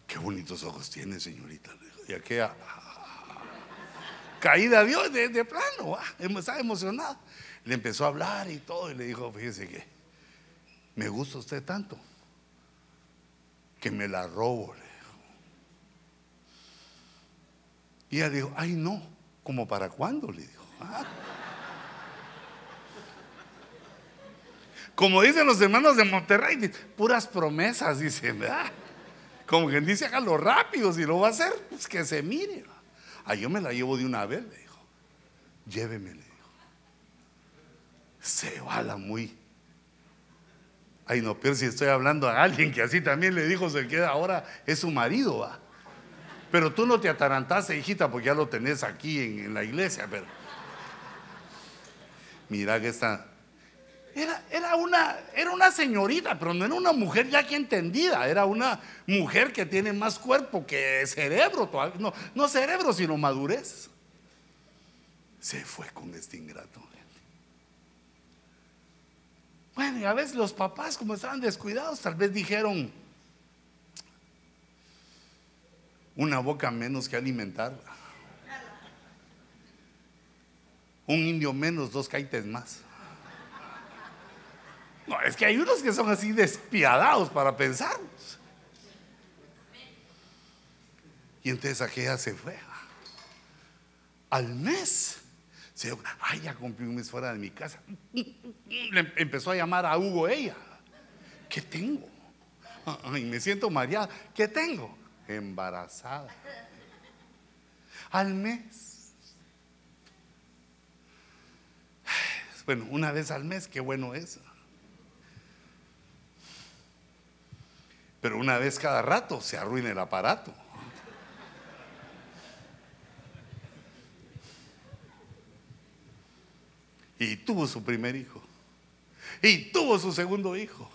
Qué bonitos ojos tiene, señorita. Y aquella caída Dios de, de plano, estaba emocionado. Le empezó a hablar y todo, y le dijo: Fíjese que me gusta usted tanto que me la robo. Le dijo. Y ella dijo: Ay, no, ¿como para cuándo? Le dijo. Ah. Como dicen los hermanos de Monterrey, puras promesas, dicen, ¿verdad? Como quien dice, hágalo rápido, si lo va a hacer, pues que se mire. Ah, yo me la llevo de una vez, le dijo. Lléveme, le dijo. Se va la muy. Ay, no, pero si estoy hablando a alguien que así también le dijo, se queda ahora, es su marido, va. Pero tú no te atarantaste, hijita, porque ya lo tenés aquí en, la iglesia, pero. Mira que está era, una, era una señorita, pero no era una mujer ya que entendida, era una mujer que tiene más cuerpo que cerebro, no, no cerebro, sino madurez. Se fue con este ingrato. Bueno, y a veces los papás, como estaban descuidados, tal vez dijeron, una boca menos que alimentar. Un indio menos, dos caites más. No, es que hay unos que son así despiadados para pensar. Y entonces aquella se fue. Al mes, se ay, ya cumplí un mes fuera de mi casa. Le empezó a llamar a Hugo ella. ¿Qué tengo? Ay, me siento mareada. ¿Qué tengo? Embarazada. Al mes. Bueno, una vez al mes, qué bueno es. Pero una vez cada rato se arruina el aparato. Y tuvo su primer hijo. Y tuvo su segundo hijo.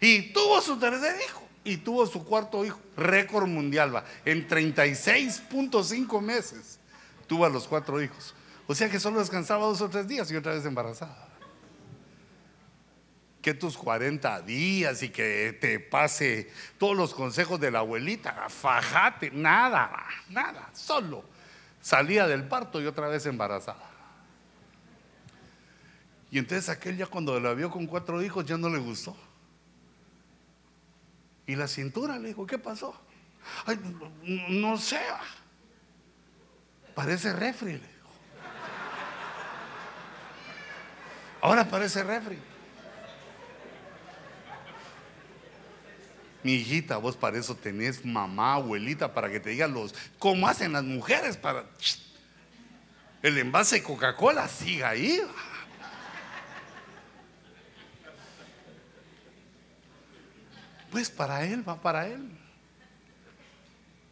Y tuvo su tercer hijo. Y tuvo su cuarto hijo. Récord mundial va. En 36.5 meses tuvo a los cuatro hijos. O sea que solo descansaba dos o tres días y otra vez embarazada que tus 40 días y que te pase todos los consejos de la abuelita, fajate, nada, nada, solo salía del parto y otra vez embarazada. Y entonces aquel ya cuando la vio con cuatro hijos ya no le gustó. Y la cintura le dijo, ¿qué pasó? Ay, no, sé. Parece refri. Ahora parece refri. Mi hijita, vos para eso tenés mamá, abuelita, para que te digan los, ¿cómo hacen las mujeres para... El envase de Coca-Cola siga ahí. Pues para él, va para él.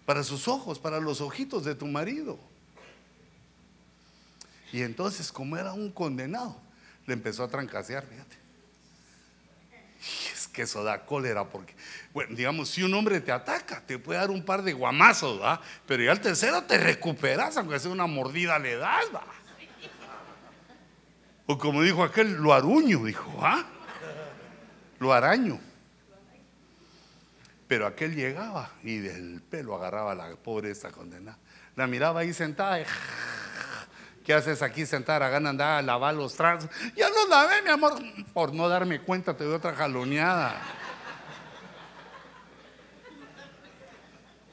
Para sus ojos, para los ojitos de tu marido. Y entonces, como era un condenado, le empezó a trancasear, fíjate que eso da cólera, porque, bueno, digamos, si un hombre te ataca, te puede dar un par de guamazos, ¿va? Pero ya al tercero te recuperas, aunque sea una mordida le das, ¿va? O como dijo aquel, lo aruño, dijo, ¿ah? Lo araño. Pero aquel llegaba y del pelo agarraba a la pobre esta condenada. La miraba ahí sentada y ¿Qué haces aquí sentada? Gana andar a lavar los trastos. Ya los lavé, mi amor. Por no darme cuenta, te doy otra jaloneada.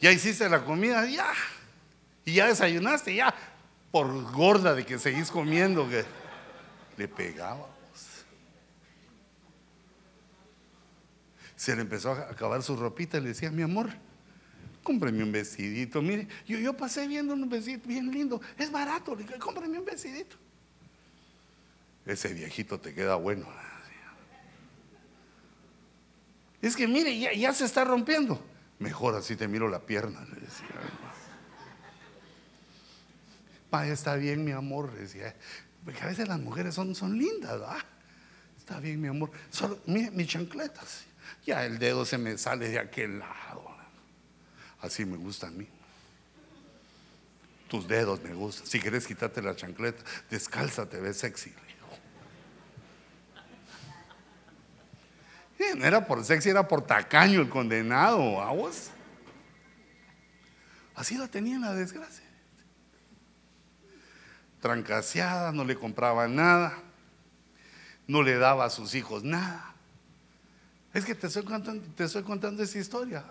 Ya hiciste la comida, ya. Y ya desayunaste, ya. Por gorda de que seguís comiendo, que le pegábamos. Se le empezó a acabar su ropita y le decía, mi amor, cómpreme un vestidito. Mire, yo, yo pasé viendo un vestidito bien lindo, es barato, le dije, cómpreme un vestidito. Ese viejito te queda bueno. Es que mire, ya, se está rompiendo. Mejor así te miro la pierna, le decía. está bien, mi amor, decía. Porque a veces las mujeres son, son lindas, ¿verdad? Está bien, mi amor. Solo, mire, mis chancletas. Ya el dedo se me sale de aquel lado. Así me gusta a mí. Tus dedos me gustan. Si quieres quitarte la chancleta, descalza, te ves sexy. no era por sexy, era por tacaño el condenado, ¿a vos? Así la tenía la desgracia. Trancaseada, no le compraba nada, no le daba a sus hijos nada. Es que te estoy contando, te estoy contando esa historia.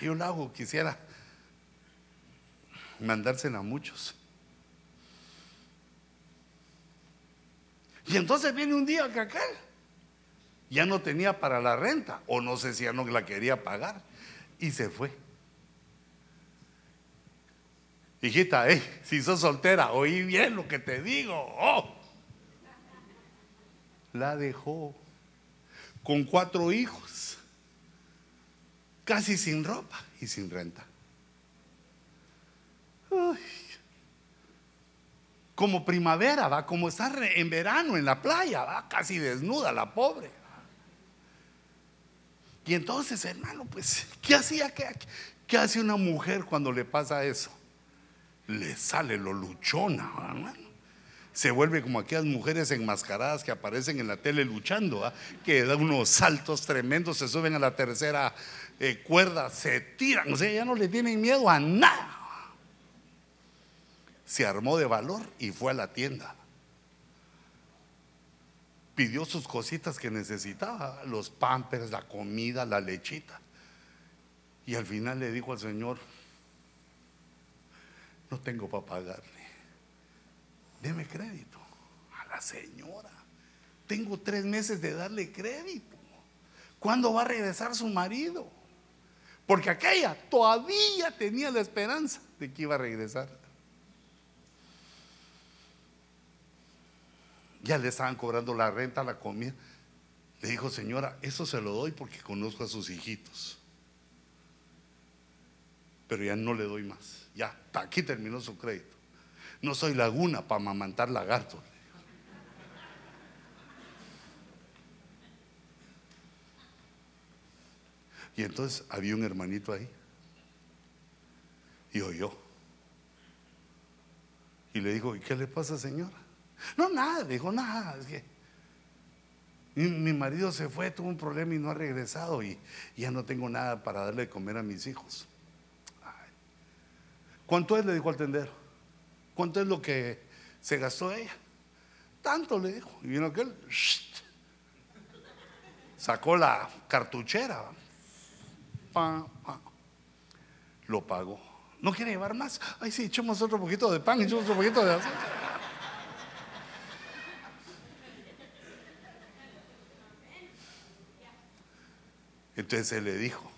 Yo la hago, quisiera mandársela a muchos. Y entonces viene un día que aquel ya no tenía para la renta, o no sé si ya no la quería pagar, y se fue. Hijita, eh, si sos soltera, oí bien lo que te digo. Oh. La dejó con cuatro hijos, casi sin ropa y sin renta. Como primavera, va, como estar en verano en la playa, va, casi desnuda la pobre. Y entonces, hermano, pues, ¿qué hacía? ¿Qué, qué hace una mujer cuando le pasa eso? Le sale lo luchona, hermano se vuelve como aquellas mujeres enmascaradas que aparecen en la tele luchando, que dan unos saltos tremendos, se suben a la tercera eh, cuerda, se tiran, o sea, ya no le tienen miedo a nada. Se armó de valor y fue a la tienda. Pidió sus cositas que necesitaba, los pampers, la comida, la lechita. Y al final le dijo al Señor, no tengo para pagarle. Deme crédito a la señora. Tengo tres meses de darle crédito. ¿Cuándo va a regresar su marido? Porque aquella todavía tenía la esperanza de que iba a regresar. Ya le estaban cobrando la renta, la comida. Le dijo, señora, eso se lo doy porque conozco a sus hijitos. Pero ya no le doy más. Ya, aquí terminó su crédito. No soy laguna para amamantar lagartos. Y entonces había un hermanito ahí. Y oyó. Y le dijo, ¿y qué le pasa, señora? No, nada, dijo, nada. Mi, marido se fue, tuvo un problema y no ha regresado y, ya no tengo nada para darle de comer a mis hijos. ¿Cuánto es? Le dijo al tendero. ¿Cuánto es lo que se gastó ella? Tanto le dijo. Y vino aquel, sacó la cartuchera, lo pagó. ¿No quiere llevar más? Ay, sí, echemos otro poquito de pan, echemos otro poquito de azúcar. Entonces él le dijo,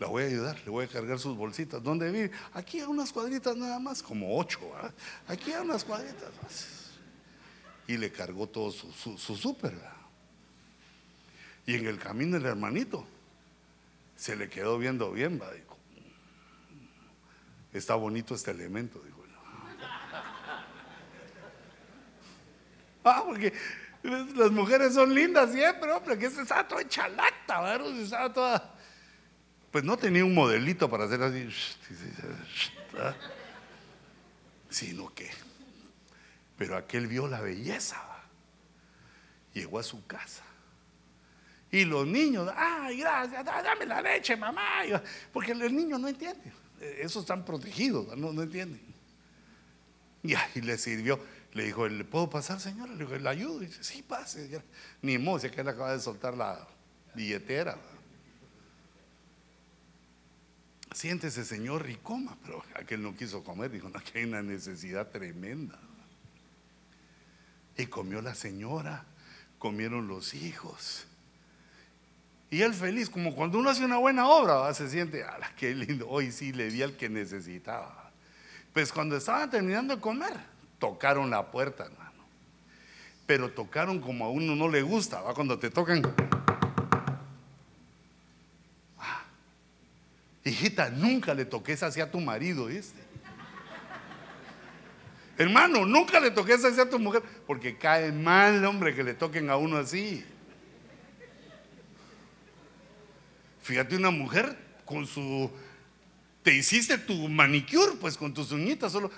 la voy a ayudar, le voy a cargar sus bolsitas. ¿Dónde vive? Aquí a unas cuadritas nada más, como ocho. Aquí a unas cuadritas más. Y le cargó todo su, su, súper. Y en el camino el hermanito se le quedó viendo bien, va, dijo. Está bonito este elemento, dijo. Ah, porque las mujeres son lindas siempre, hombre, que se estaba toda chalata, ¿verdad? Estaba toda pues no tenía un modelito para hacer así, sino que, pero aquel vio la belleza, llegó a su casa. Y los niños, ay, gracias, dame la leche, mamá. Porque el niño no entiende. Esos están protegidos, no, no entienden. Y ahí le sirvió. Le dijo, ¿le puedo pasar, señora? Le dijo, ¿le ayudo? Y dice, sí, pase. Ni modo, que él acaba de soltar la billetera siéntese señor y coma, pero aquel no quiso comer, dijo, no, que hay una necesidad tremenda. Y comió la señora, comieron los hijos. Y él feliz, como cuando uno hace una buena obra, se siente, ¡ala, qué lindo! Hoy sí le di al que necesitaba. Pues cuando estaban terminando de comer, tocaron la puerta, hermano. Pero tocaron como a uno no le gusta, ¿va? Cuando te tocan Hijita, nunca le toques así a tu marido, ¿viste? Hermano, nunca le toques así a tu mujer, porque cae mal, hombre, que le toquen a uno así. Fíjate una mujer con su... Te hiciste tu manicure, pues con tus uñitas solo...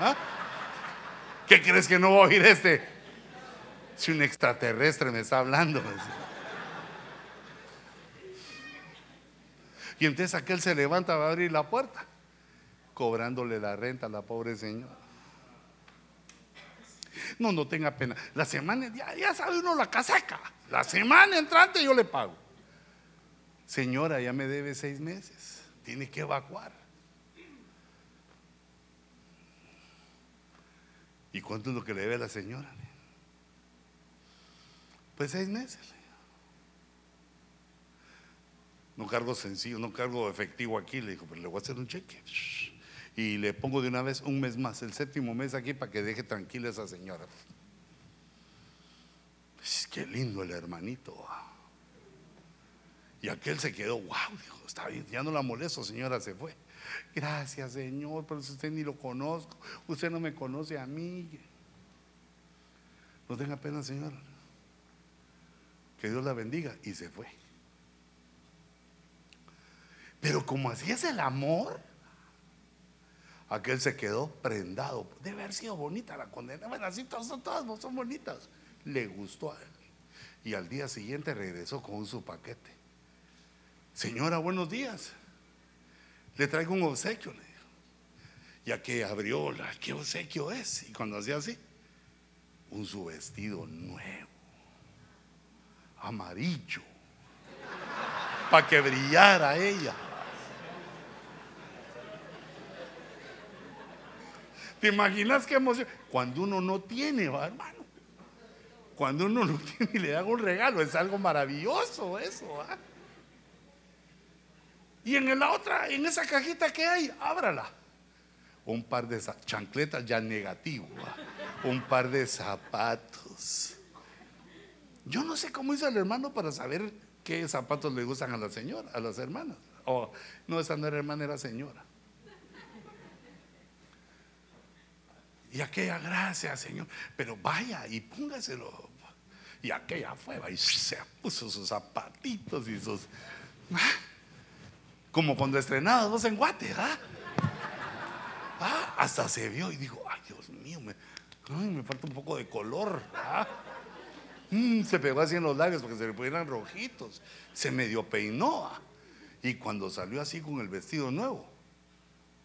¿Ah? ¿Qué crees que no va a oír este? Si un extraterrestre me está hablando. Pues. Y entonces aquel se levanta, va a abrir la puerta, cobrándole la renta a la pobre señora. No, no tenga pena. La semana, ya, ya sabe uno la casaca. La semana entrante yo le pago. Señora, ya me debe seis meses. Tiene que evacuar. ¿Y cuánto es lo que le debe a la señora? Pues seis meses. No cargo sencillo, no cargo efectivo aquí. Le dijo, pero le voy a hacer un cheque. Y le pongo de una vez un mes más, el séptimo mes aquí, para que deje tranquila a esa señora. qué lindo el hermanito. Y aquel se quedó, wow, dijo, está bien, ya no la molesto, señora, se fue. Gracias, Señor, pero si usted ni lo conozco, usted no me conoce a mí. No tenga pena, Señor. Que Dios la bendiga. Y se fue. Pero como así es el amor, aquel se quedó prendado. Debe haber sido bonita la condena. Bueno, así todas, son bonitas. Le gustó a él. Y al día siguiente regresó con su paquete. Señora, buenos días. Le traigo un obsequio, le dijo. Ya que abrió la, ¿qué obsequio es? Y cuando hacía así, un su vestido nuevo, amarillo, para que brillara ella. ¿Te imaginas qué emoción? Cuando uno no tiene, ¿va, hermano. Cuando uno no tiene y le da un regalo, es algo maravilloso eso. Y en la otra, en esa cajita que hay, ábrala. Un par de chancletas ya negativo. Un par de zapatos. Yo no sé cómo hizo el hermano para saber qué zapatos le gustan a la señora, a las hermanas. No, esa no era hermana, era señora. Y aquella, gracias, Señor. Pero vaya y póngaselo. Y aquella fue, y se puso sus zapatitos y sus. Como cuando estrenaba dos en Guate, ¿ah? ¿ah? Hasta se vio y dijo, ay Dios mío, me, me falta un poco de color. ¿ah? Se pegó así en los labios porque se le pusieran rojitos. Se medio peinó. ¿ah? Y cuando salió así con el vestido nuevo,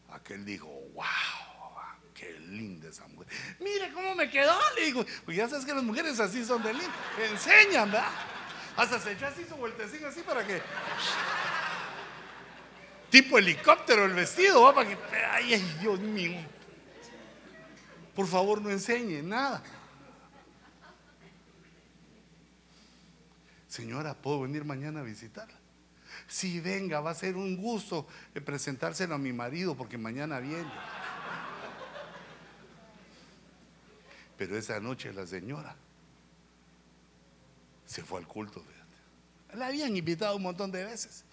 aquel dijo, wow qué linda esa mujer. Mire cómo me quedó, le digo. Pues ya sabes que las mujeres así son de lindas. ¿verdad? Hasta se echó así su vueltecito así para que. Tipo helicóptero el vestido, ¿va? Para que. Ay, ay, Dios mío. Por favor, no enseñe nada. Señora, ¿puedo venir mañana a visitarla? Sí, venga, va a ser un gusto presentárselo a mi marido porque mañana viene. Pero esa noche la señora se fue al culto. Fíjate. La habían invitado un montón de veces.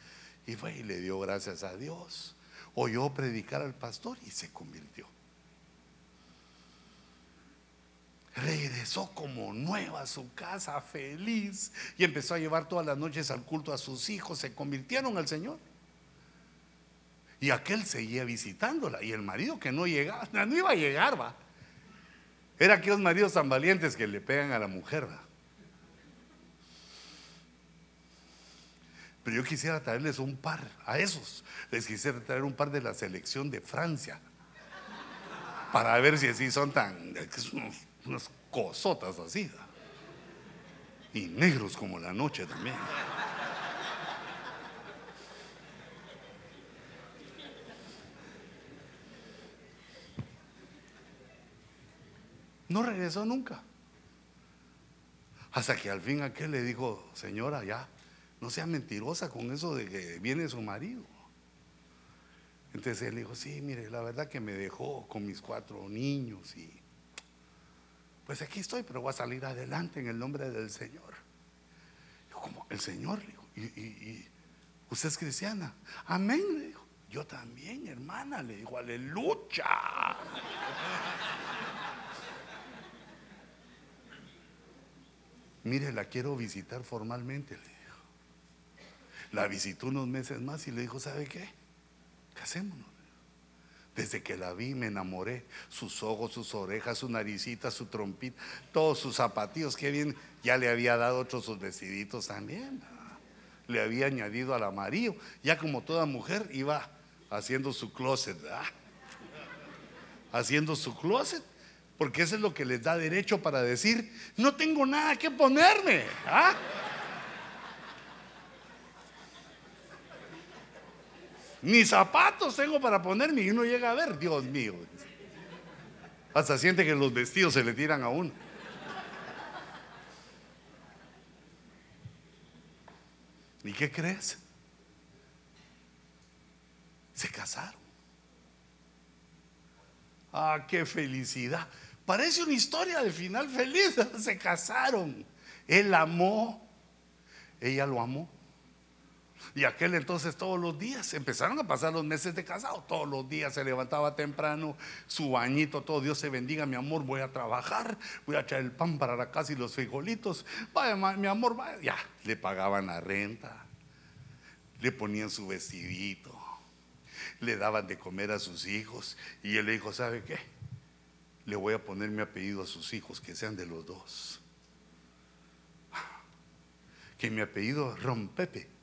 Y fue y le dio gracias a Dios. Oyó predicar al pastor y se convirtió. Regresó como nueva a su casa, feliz, y empezó a llevar todas las noches al culto a sus hijos. Se convirtieron al Señor. Y aquel seguía visitándola. Y el marido que no llegaba, no iba a llegar, va. Era aquellos maridos tan valientes que le pegan a la mujer. Pero yo quisiera traerles un par, a esos, les quisiera traer un par de la selección de Francia, para ver si así son tan, unas cosotas así, y negros como la noche también. No regresó nunca. Hasta que al fin aquel le dijo, señora, ya, no sea mentirosa con eso de que viene su marido. Entonces él dijo, sí, mire, la verdad que me dejó con mis cuatro niños y pues aquí estoy, pero voy a salir adelante en el nombre del Señor. Como el Señor, le dijo, ¿Y, usted es cristiana. Amén, le dijo. Yo también, hermana, le dijo, aleluya. Mire, la quiero visitar formalmente. La visitó unos meses más y le dijo, ¿sabe qué? Casémonos. Desde que la vi me enamoré. Sus ojos, sus orejas, su naricita, su trompita, todos sus zapatillos, qué bien. Ya le había dado otros sus vestiditos también. Le había añadido al amarillo. Ya como toda mujer iba haciendo su closet, ¿verdad? Haciendo su closet. Porque eso es lo que les da derecho para decir, no tengo nada que ponerme. ¿ah? Ni zapatos tengo para ponerme y uno llega a ver, Dios mío. Hasta siente que los vestidos se le tiran a uno. ¿Y qué crees? Se casaron. Ah, qué felicidad. Parece una historia de final feliz. Se casaron. Él amó. Ella lo amó. Y aquel entonces todos los días empezaron a pasar los meses de casado. Todos los días se levantaba temprano, su bañito, todo Dios se bendiga, mi amor, voy a trabajar, voy a echar el pan para la casa y los frijolitos. Vaya, mi amor, vaya. Ya, le pagaban la renta, le ponían su vestidito, le daban de comer a sus hijos. Y él le dijo, ¿sabe qué? Le voy a poner mi apellido a sus hijos, que sean de los dos. Que mi apellido Rompepe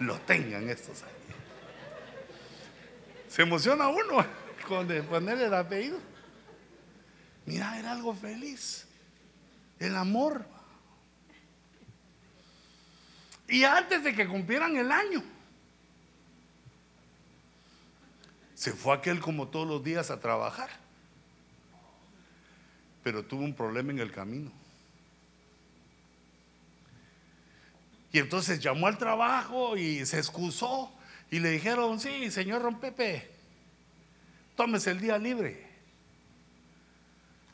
lo tengan estos años. Se emociona uno con ponerle el apellido. Mira, era algo feliz. El amor. Y antes de que cumplieran el año, se fue aquel como todos los días a trabajar. Pero tuvo un problema en el camino. Y entonces llamó al trabajo y se excusó y le dijeron, sí, señor Rompepe, tómese el día libre.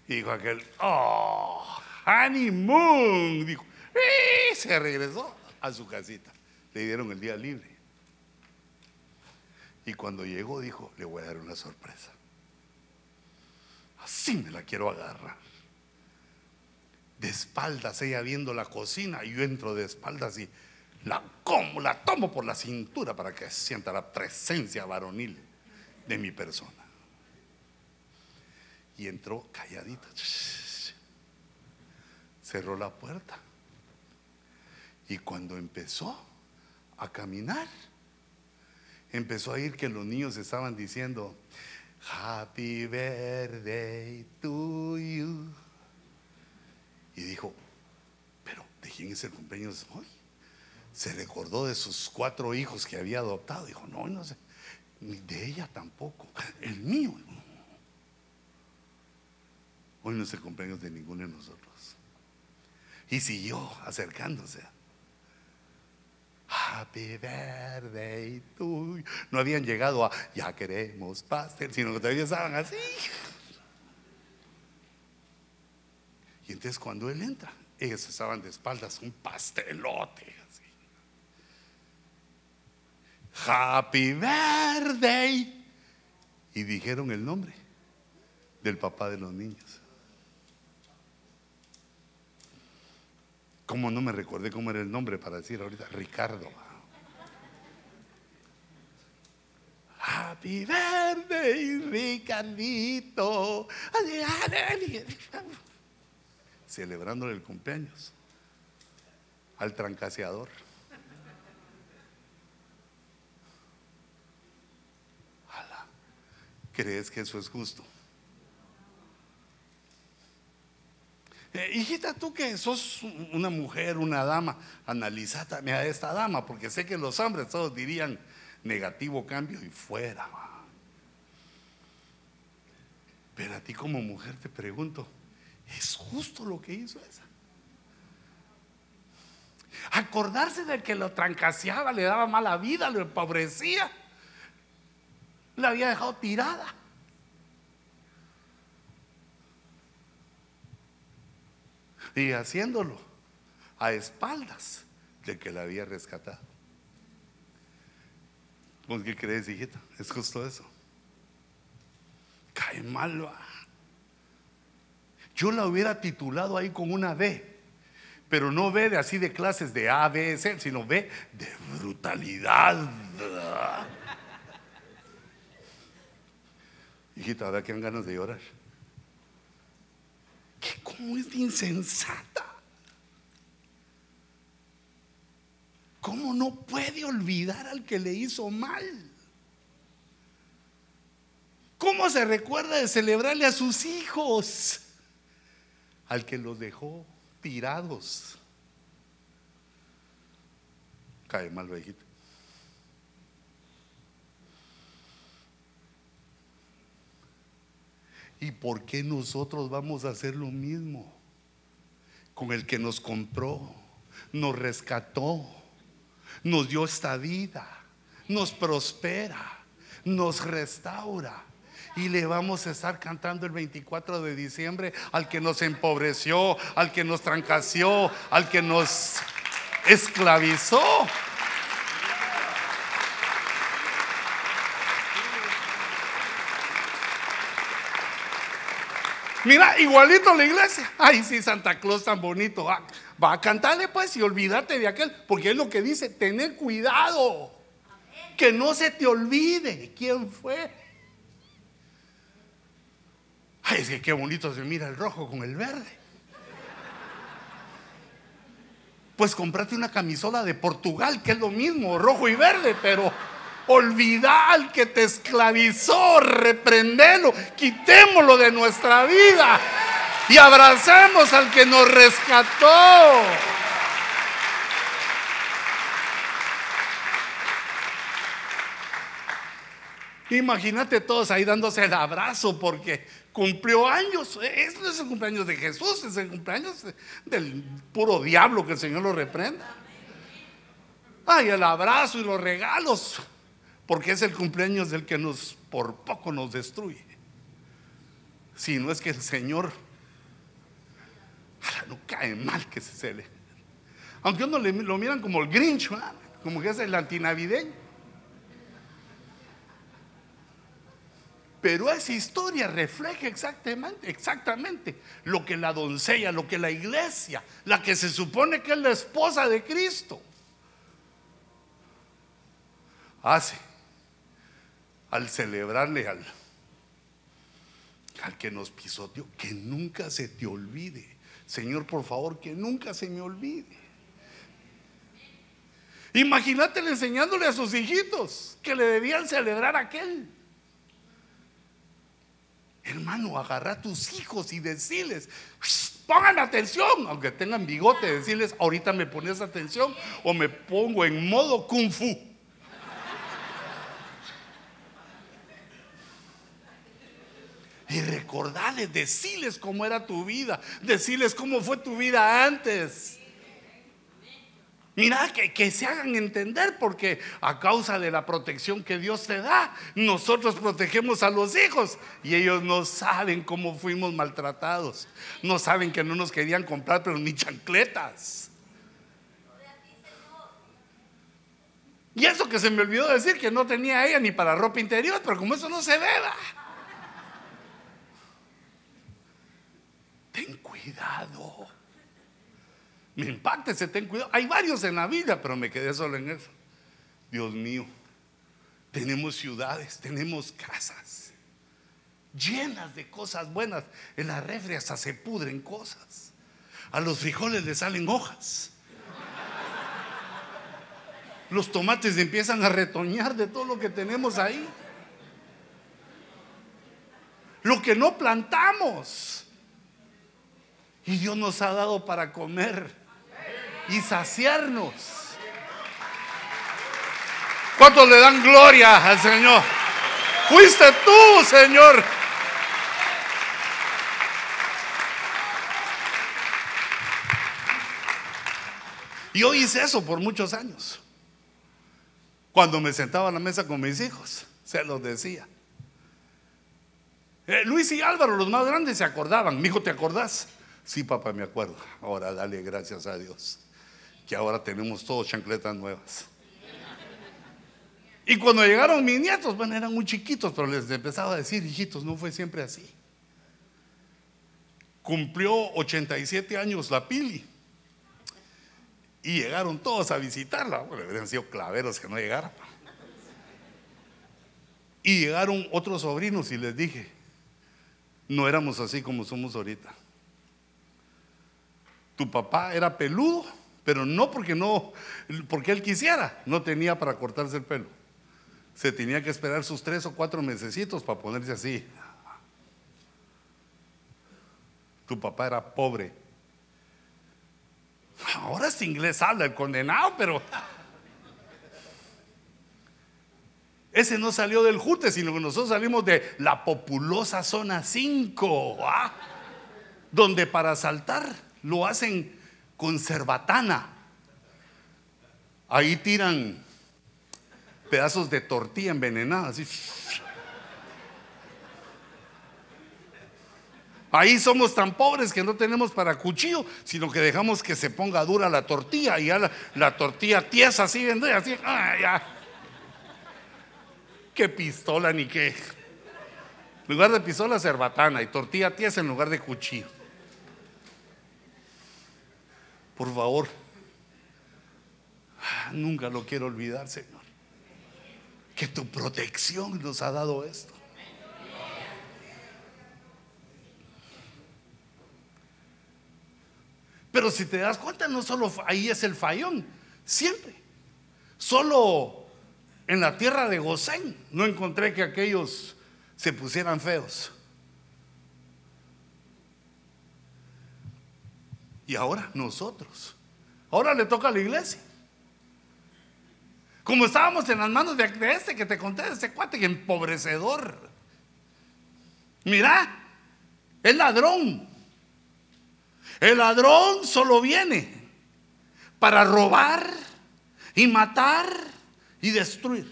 Y dijo aquel, oh, honeymoon. Dijo, y se regresó a su casita. Le dieron el día libre. Y cuando llegó dijo, le voy a dar una sorpresa. Así me la quiero agarrar de espaldas, ella viendo la cocina, y yo entro de espaldas y la como, la tomo por la cintura para que sienta la presencia varonil de mi persona. Y entró calladita, cerró la puerta. Y cuando empezó a caminar, empezó a oír que los niños estaban diciendo, Happy birthday to you. Y dijo, pero ¿de quién es el cumpleaños hoy? Se recordó de sus cuatro hijos que había adoptado. Dijo, no, no sé, ni de ella tampoco, el mío. Hoy no es el cumpleaños de ninguno de nosotros. Y siguió acercándose. Happy birthday to No habían llegado a ya queremos pastel, sino que todavía estaban así. Entonces cuando él entra, ellos estaban de espaldas, un pastelote. Así. Happy birthday. Y dijeron el nombre del papá de los niños. ¿Cómo no me recordé cómo era el nombre para decir ahorita? Ricardo. Happy birthday, Ricardito celebrándole el cumpleaños al trancaseador. ¿Crees que eso es justo? Eh, hijita, tú que sos una mujer, una dama, analizate a esta dama, porque sé que los hombres todos dirían negativo cambio y fuera. Pero a ti como mujer te pregunto, es justo lo que hizo esa. Acordarse de que lo trancaseaba, le daba mala vida, lo empobrecía. La había dejado tirada. Y haciéndolo a espaldas de que la había rescatado. ¿Vos qué crees, hijita? Es justo eso. Cae mal. Yo la hubiera titulado ahí con una B, pero no B de así de clases de A, B, C, sino B de brutalidad. Hijita, ¿verdad que dan ganas de llorar? ¿Qué, ¿Cómo es de insensata? ¿Cómo no puede olvidar al que le hizo mal? ¿Cómo se recuerda de celebrarle a sus hijos? Al que los dejó tirados. Cae mal, viejito. ¿Y por qué nosotros vamos a hacer lo mismo? Con el que nos compró, nos rescató, nos dio esta vida, nos prospera, nos restaura. Y le vamos a estar cantando el 24 de diciembre al que nos empobreció, al que nos trancació, al que nos esclavizó. Mira, igualito la iglesia. Ay, sí, Santa Claus tan bonito. Va, va a cantarle pues y olvídate de aquel, porque es lo que dice, tener cuidado. Que no se te olvide quién fue. Ay, es que qué bonito se mira el rojo con el verde. Pues comprate una camisola de Portugal, que es lo mismo, rojo y verde, pero olvidar al que te esclavizó, reprendelo, quitémoslo de nuestra vida y abracemos al que nos rescató. Imagínate todos ahí dándose el abrazo porque cumplió años. Este no es el cumpleaños de Jesús, es el cumpleaños del puro diablo que el Señor lo reprenda. Ay, el abrazo y los regalos porque es el cumpleaños del que nos por poco nos destruye. Si no es que el Señor no cae mal que se cele. Aunque uno lo miran como el Grinch, como que es el antinavideño. Pero esa historia refleja exactamente, lo que la doncella, lo que la iglesia, la que se supone que es la esposa de Cristo, hace al celebrarle al, al que nos pisoteó, que nunca se te olvide. Señor, por favor, que nunca se me olvide. Imagínate enseñándole a sus hijitos que le debían celebrar aquel. Hermano, agarra a tus hijos y decirles, pongan atención, aunque tengan bigote, decirles, ahorita me pones atención o me pongo en modo kung fu. y recordarles, decirles cómo era tu vida, decirles cómo fue tu vida antes. Mira, que, que, se hagan entender porque a causa de la protección que Dios te da, nosotros protegemos a los hijos y ellos no saben cómo fuimos maltratados. No saben que no nos querían comprar, pero ni chancletas. Y eso que se me olvidó decir que no tenía ella ni para ropa interior, pero como eso no se ve, ten cuidado. Me impacta ese ten cuidado. Hay varios en la vida, pero me quedé solo en eso. Dios mío, tenemos ciudades, tenemos casas llenas de cosas buenas. En la refri hasta se pudren cosas. A los frijoles le salen hojas. Los tomates empiezan a retoñar de todo lo que tenemos ahí. Lo que no plantamos. Y Dios nos ha dado para comer y saciarnos. ¿Cuántos le dan gloria al Señor? Fuiste tú, Señor. Yo hice eso por muchos años. Cuando me sentaba a la mesa con mis hijos, se los decía. Eh, Luis y Álvaro, los más grandes, se acordaban. Mi hijo, ¿te acordás? Sí, papá, me acuerdo. Ahora dale gracias a Dios que ahora tenemos todos chancletas nuevas. Y cuando llegaron mis nietos, bueno, eran muy chiquitos, pero les empezaba a decir, hijitos, no fue siempre así. Cumplió 87 años la Pili. Y llegaron todos a visitarla. Bueno, habrían sido claveros que no llegaran. Y llegaron otros sobrinos y les dije, no éramos así como somos ahorita. Tu papá era peludo, pero no porque no, porque él quisiera, no tenía para cortarse el pelo. Se tenía que esperar sus tres o cuatro mesecitos para ponerse así. Tu papá era pobre. Ahora es inglés habla el condenado, pero ese no salió del Jute, sino que nosotros salimos de la populosa zona 5, ¿ah? donde para saltar lo hacen con cerbatana. Ahí tiran pedazos de tortilla envenenada, así. Ahí somos tan pobres que no tenemos para cuchillo, sino que dejamos que se ponga dura la tortilla y ya la, tortilla tiesa así, así, ah. Qué pistola ni qué. En lugar de pistola, cerbatana y tortilla tiesa en lugar de cuchillo. Por favor, nunca lo quiero olvidar, Señor. Que tu protección nos ha dado esto. Pero si te das cuenta, no solo ahí es el fallón, siempre. Solo en la tierra de Gosén no encontré que aquellos se pusieran feos. Y ahora nosotros. Ahora le toca a la iglesia. Como estábamos en las manos de, este que te conté, de ese cuate que empobrecedor. Mira, es ladrón. El ladrón solo viene para robar y matar y destruir.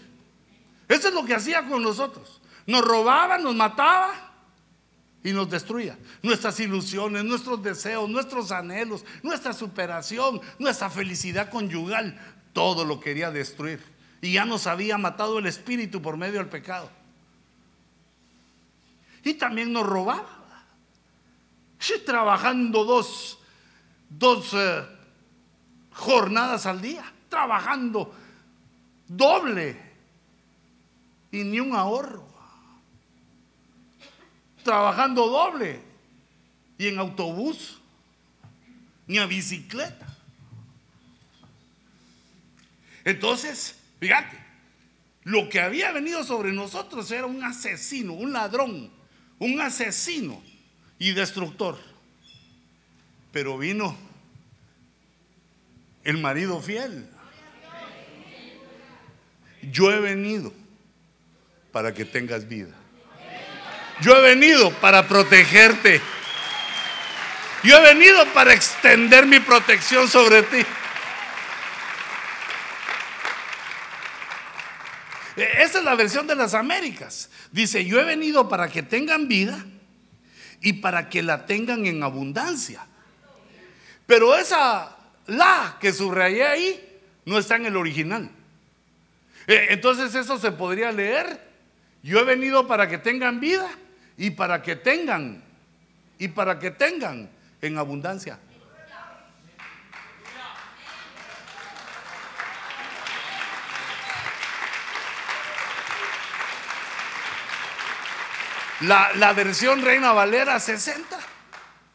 Eso es lo que hacía con nosotros. Nos robaba, nos mataba y nos destruía. Nuestras ilusiones, nuestros deseos, nuestros anhelos, nuestra superación, nuestra felicidad conyugal, todo lo quería destruir. Y ya nos había matado el espíritu por medio del pecado. Y también nos robaba trabajando dos, dos eh, jornadas al día, trabajando doble y ni un ahorro. Trabajando doble y en autobús, ni a bicicleta. Entonces, fíjate, lo que había venido sobre nosotros era un asesino, un ladrón, un asesino y destructor. Pero vino el marido fiel. Yo he venido para que tengas vida. Yo he venido para protegerte. Yo he venido para extender mi protección sobre ti. Esa es la versión de las Américas. Dice, yo he venido para que tengan vida y para que la tengan en abundancia. Pero esa la que subrayé ahí no está en el original. Eh, entonces eso se podría leer. Yo he venido para que tengan vida y para que tengan y para que tengan en abundancia. La, versión Reina Valera 60.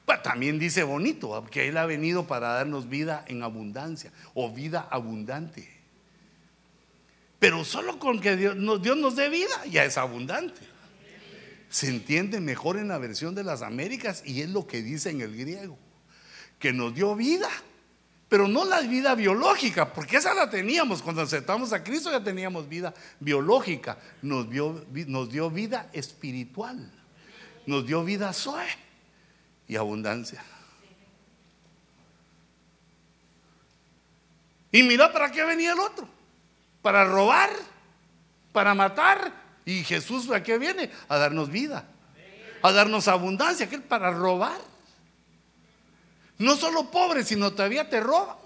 Pues también dice bonito, porque Él ha venido para darnos vida en abundancia o vida abundante. Pero solo con que Dios Dios nos dé vida ya es abundante. Se entiende mejor en la versión de las Américas y es lo que dice en el griego. Que nos dio vida pero no la vida biológica, porque esa la teníamos. Cuando aceptamos a Cristo ya teníamos vida biológica. Nos dio, nos dio vida espiritual. Nos dio vida zoe y abundancia. Y mira para qué venía el otro. Para robar, para matar. Y Jesús a qué viene? A darnos vida. A darnos abundancia. Que para robar. No solo pobre, sino todavía te roban.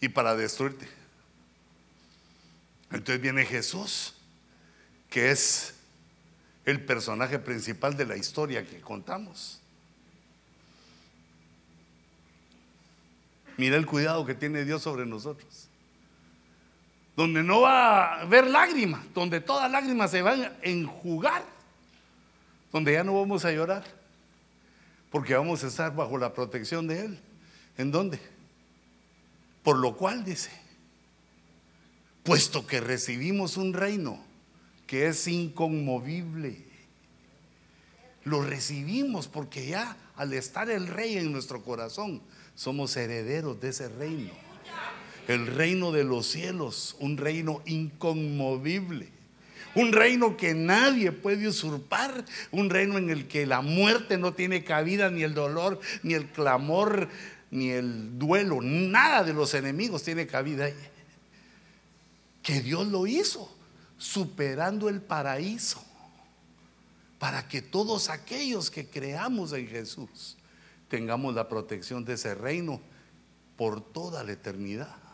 Y para destruirte. Entonces viene Jesús, que es el personaje principal de la historia que contamos. Mira el cuidado que tiene Dios sobre nosotros. Donde no va a haber lágrimas, donde todas lágrimas se van a enjugar, donde ya no vamos a llorar, porque vamos a estar bajo la protección de Él. ¿En dónde? Por lo cual dice, puesto que recibimos un reino que es inconmovible, lo recibimos porque ya al estar el rey en nuestro corazón, somos herederos de ese reino. El reino de los cielos, un reino inconmovible. Un reino que nadie puede usurpar, un reino en el que la muerte no tiene cabida, ni el dolor, ni el clamor, ni el duelo, nada de los enemigos tiene cabida. Que Dios lo hizo, superando el paraíso, para que todos aquellos que creamos en Jesús tengamos la protección de ese reino por toda la eternidad.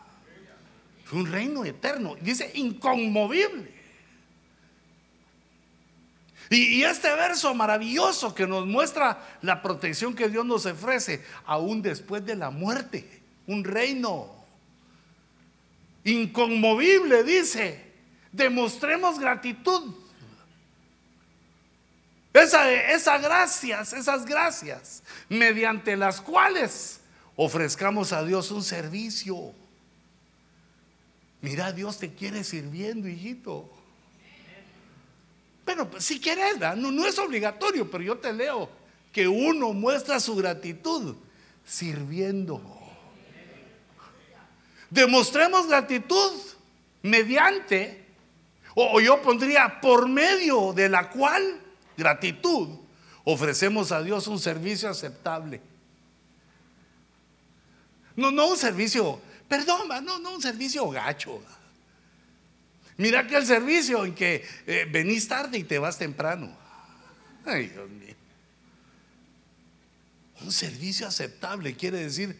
Un reino eterno, dice inconmovible. Y, este verso maravilloso que nos muestra la protección que Dios nos ofrece aún después de la muerte, un reino inconmovible, dice, demostremos gratitud esa, esas gracias, esas gracias, mediante las cuales ofrezcamos a Dios un servicio. Mira, Dios te quiere sirviendo, hijito. Pero pues, si quieres, no, no es obligatorio, pero yo te leo que uno muestra su gratitud sirviendo. Demostremos gratitud mediante, o yo pondría por medio de la cual gratitud, ofrecemos a Dios un servicio aceptable. No, no un servicio, perdón, no, no un servicio gacho. Mira que el servicio en que eh, venís tarde y te vas temprano. Ay, Dios mío. Un servicio aceptable quiere decir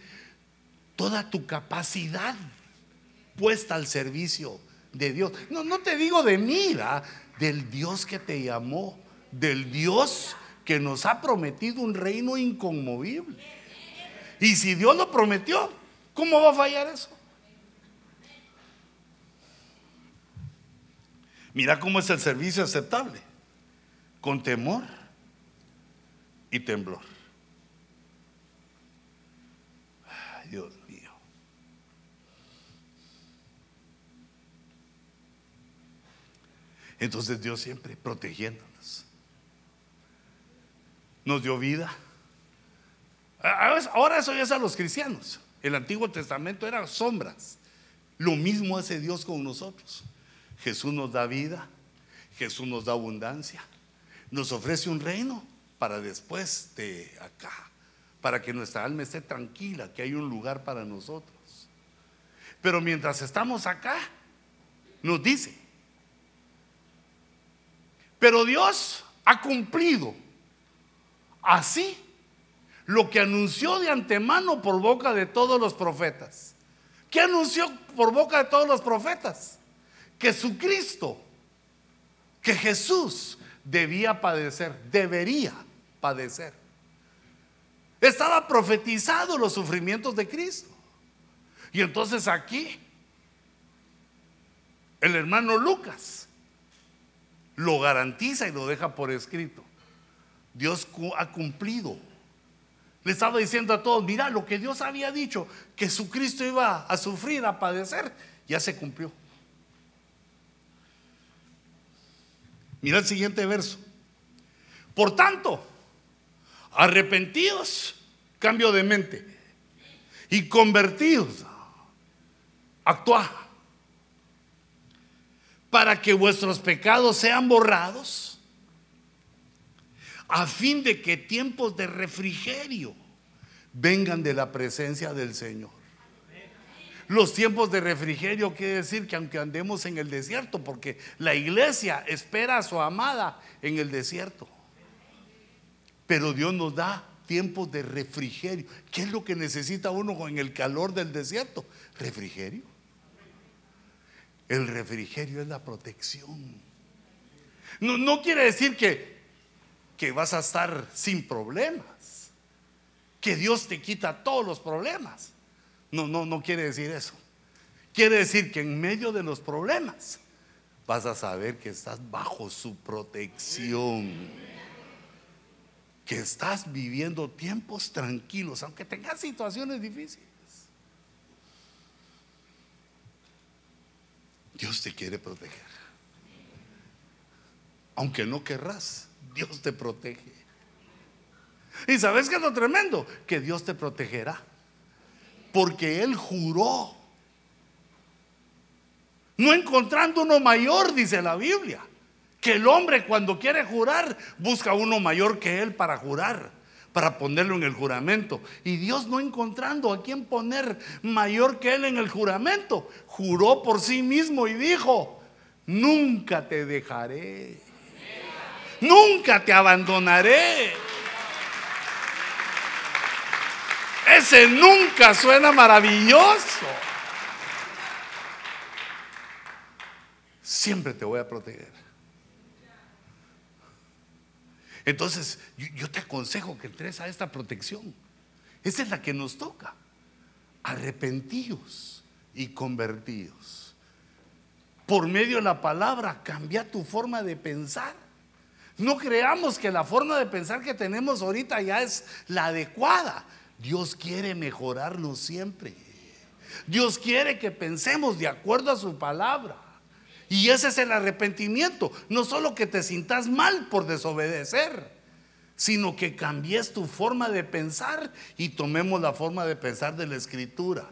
toda tu capacidad puesta al servicio de Dios. No, no te digo de mí, del Dios que te llamó del Dios que nos ha prometido un reino inconmovible. Y si Dios lo prometió, ¿cómo va a fallar eso? Mira cómo es el servicio aceptable, con temor y temblor. Dios mío. Entonces Dios siempre protegiendo nos dio vida. Ahora eso ya es a los cristianos. El Antiguo Testamento eran sombras. Lo mismo hace Dios con nosotros. Jesús nos da vida, Jesús nos da abundancia, nos ofrece un reino para después de acá, para que nuestra alma esté tranquila, que hay un lugar para nosotros. Pero mientras estamos acá, nos dice, pero Dios ha cumplido Así, lo que anunció de antemano por boca de todos los profetas. ¿Qué anunció por boca de todos los profetas? Que su Cristo, que Jesús debía padecer, debería padecer. Estaba profetizado los sufrimientos de Cristo. Y entonces aquí, el hermano Lucas lo garantiza y lo deja por escrito. Dios ha cumplido. Le estaba diciendo a todos, mira, lo que Dios había dicho, que su Cristo iba a sufrir, a padecer, ya se cumplió. Mira el siguiente verso. Por tanto, arrepentidos, cambio de mente, y convertidos, actúa, para que vuestros pecados sean borrados a fin de que tiempos de refrigerio vengan de la presencia del Señor. Los tiempos de refrigerio quiere decir que aunque andemos en el desierto, porque la iglesia espera a su amada en el desierto, pero Dios nos da tiempos de refrigerio. ¿Qué es lo que necesita uno en el calor del desierto? Refrigerio. El refrigerio es la protección. No, no quiere decir que, que vas a estar sin problemas, que Dios te quita todos los problemas. No, no, no quiere decir eso. Quiere decir que en medio de los problemas vas a saber que estás bajo su protección. Que estás viviendo tiempos tranquilos, aunque tengas situaciones difíciles. Dios te quiere proteger. Aunque no querrás, Dios te protege. Y sabes que es lo tremendo, que Dios te protegerá. Porque Él juró no encontrando uno mayor, dice la Biblia. Que el hombre cuando quiere jurar busca uno mayor que él para jurar, para ponerlo en el juramento. Y Dios no encontrando a quien poner mayor que él en el juramento, juró por sí mismo y dijo, nunca te dejaré, nunca te abandonaré. Ese nunca suena maravilloso. siempre te voy a proteger. Entonces, yo, te aconsejo que entres a esta protección. Esa es la que nos toca. Arrepentidos y convertidos. Por medio de la palabra, cambia tu forma de pensar. No creamos que la forma de pensar que tenemos ahorita ya es la adecuada. Dios quiere mejorarnos siempre. Dios quiere que pensemos de acuerdo a su palabra. Y ese es el arrepentimiento. No solo que te sintas mal por desobedecer, sino que cambies tu forma de pensar y tomemos la forma de pensar de la escritura.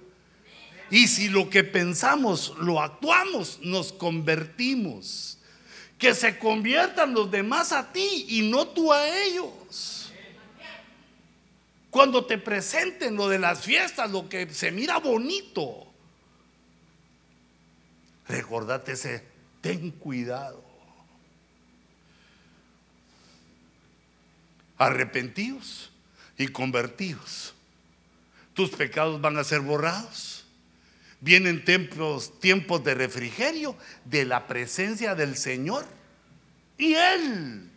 Y si lo que pensamos lo actuamos, nos convertimos. Que se conviertan los demás a ti y no tú a ellos. Cuando te presenten lo de las fiestas, lo que se mira bonito, recordate ese ten cuidado. Arrepentidos y convertidos. Tus pecados van a ser borrados. Vienen tiempos, tiempos de refrigerio de la presencia del Señor. Y Él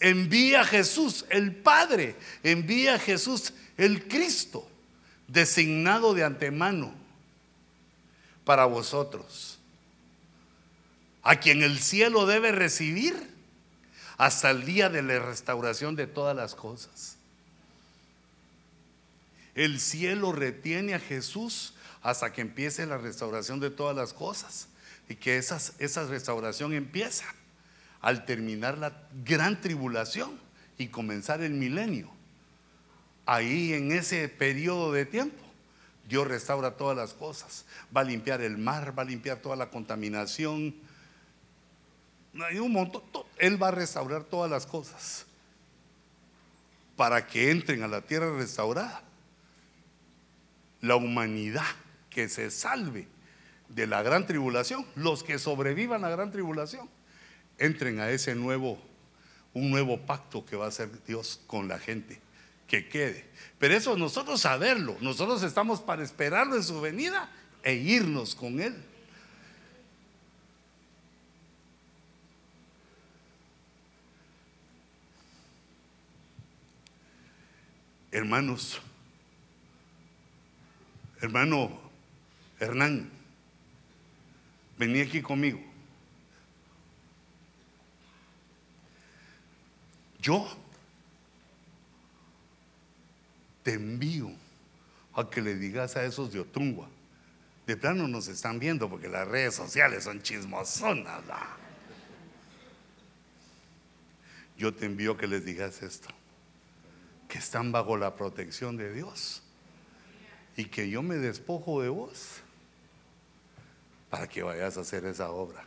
envía a Jesús, el Padre, envía a Jesús, el Cristo, designado de antemano para vosotros a quien el cielo debe recibir hasta el día de la restauración de todas las cosas. El cielo retiene a Jesús hasta que empiece la restauración de todas las cosas y que esa restauración empieza al terminar la gran tribulación y comenzar el milenio. Ahí en ese periodo de tiempo Dios restaura todas las cosas. Va a limpiar el mar, va a limpiar toda la contaminación, hay un montón. Él va a restaurar todas las cosas para que entren a la tierra restaurada. La humanidad que se salve de la gran tribulación, los que sobrevivan a la gran tribulación, entren a ese nuevo, un nuevo pacto que va a hacer Dios con la gente, que quede. Pero eso nosotros saberlo, nosotros estamos para esperarlo en su venida e irnos con Él. Hermanos, hermano Hernán, vení aquí conmigo. Yo te envío a que le digas a esos de Otungua. De plano nos están viendo porque las redes sociales son chismosonas. Yo te envío que les digas esto que están bajo la protección de Dios y que yo me despojo de vos para que vayas a hacer esa obra.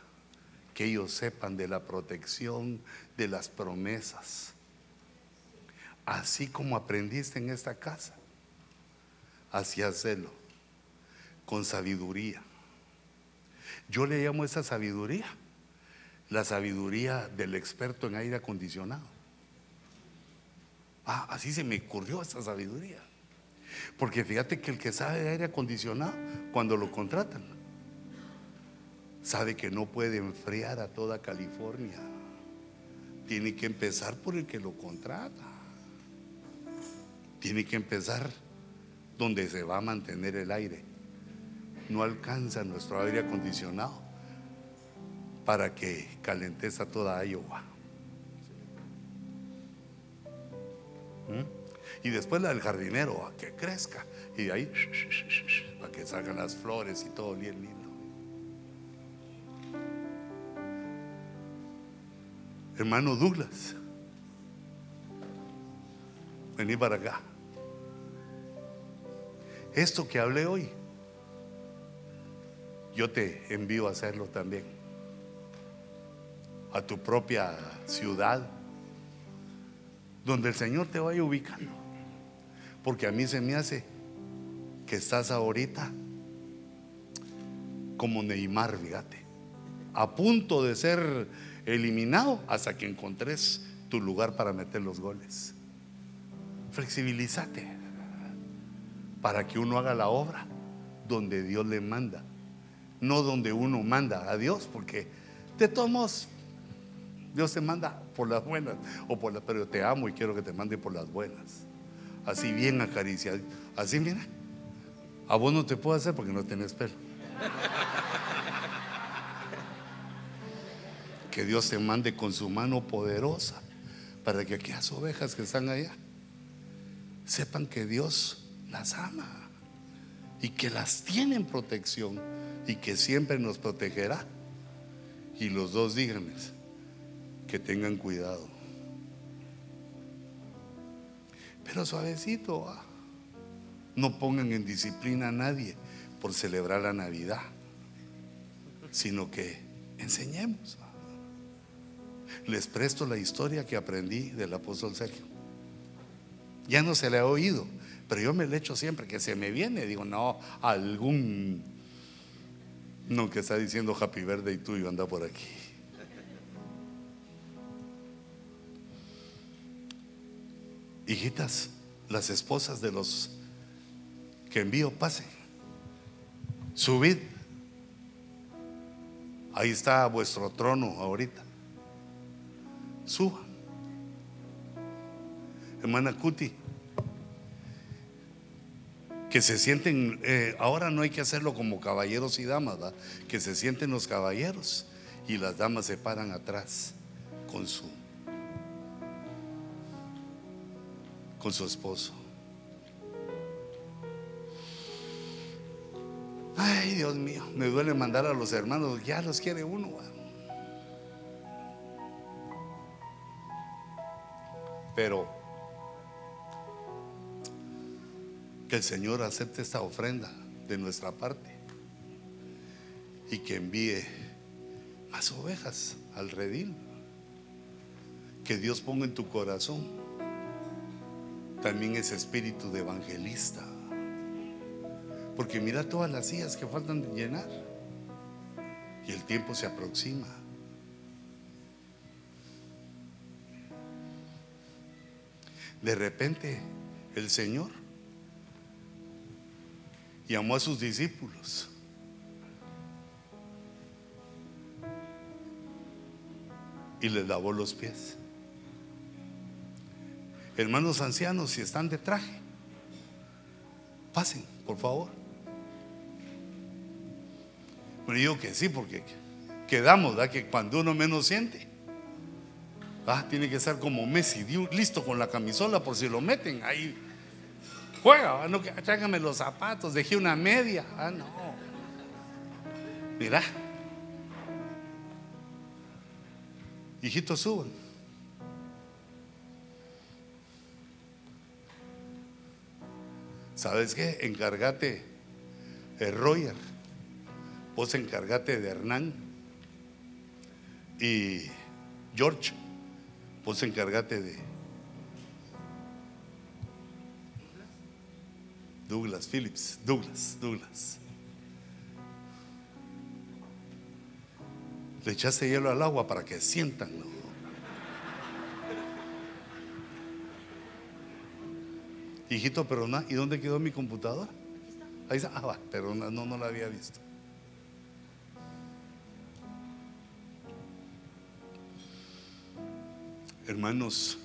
Que ellos sepan de la protección, de las promesas. Así como aprendiste en esta casa, así hacerlo, con sabiduría. Yo le llamo esa sabiduría la sabiduría del experto en aire acondicionado. Ah, así se me ocurrió esa sabiduría. Porque fíjate que el que sabe de aire acondicionado, cuando lo contratan, sabe que no puede enfriar a toda California. Tiene que empezar por el que lo contrata. Tiene que empezar donde se va a mantener el aire. No alcanza nuestro aire acondicionado para que calenteza toda Iowa. ¿Mm? Y después la del jardinero, a que crezca. Y de ahí, para que salgan las flores y todo bien lindo. Hermano Douglas, vení para acá. Esto que hablé hoy, yo te envío a hacerlo también. A tu propia ciudad, donde el Señor te vaya ubicando. Porque a mí se me hace que estás ahorita como Neymar, fíjate, a punto de ser eliminado hasta que encontres tu lugar para meter los goles. Flexibilízate para que uno haga la obra donde Dios le manda, no donde uno manda a Dios, porque de todos Dios te manda por las buenas o por las, pero te amo y quiero que te mande por las buenas. Así bien acariciado, así mira. A vos no te puedo hacer porque no tenés pelo. Que Dios te mande con su mano poderosa para que aquellas ovejas que están allá sepan que Dios las ama y que las tiene en protección y que siempre nos protegerá. Y los dos díganme que tengan cuidado. Pero suavecito, no pongan en disciplina a nadie por celebrar la Navidad, sino que enseñemos les presto la historia que aprendí del apóstol Sergio. Ya no se le ha oído, pero yo me le echo siempre que se me viene. Digo, no, algún, no que está diciendo Happy Birthday tuyo anda por aquí. Hijitas, las esposas de los que envío, pasen. Subid. Ahí está vuestro trono ahorita suba. Hermana Cuti, que se sienten, eh, ahora no hay que hacerlo como caballeros y damas, que se sienten los caballeros y las damas se paran atrás con su, con su esposo. Ay, Dios mío, me duele mandar a los hermanos, ya los quiere uno. Pero que el Señor acepte esta ofrenda de nuestra parte y que envíe más ovejas al redil. Que Dios ponga en tu corazón también ese espíritu de evangelista. Porque mira todas las sillas que faltan de llenar y el tiempo se aproxima. De repente el Señor llamó a sus discípulos. Y les lavó los pies. Hermanos ancianos, si están de traje, pasen, por favor. Bueno, digo que sí, porque quedamos, ¿da? Que cuando uno menos siente, Ah, tiene que ser como Messi, listo con la camisola por si lo meten ahí. Juega, ah, no, tráigame los zapatos, dejé una media. Ah, no. Mira. Hijitos, suban. ¿Sabes qué? Encárgate, de Roger. Vos encárgate de Hernán y George. Vos encárgate de Douglas Phillips, Douglas, Douglas. Le echaste hielo al agua para que sientan. Hijito, perdona, ¿y dónde quedó mi computadora? Ahí está, ah, va, perdona, no, no la había visto. Hermanos,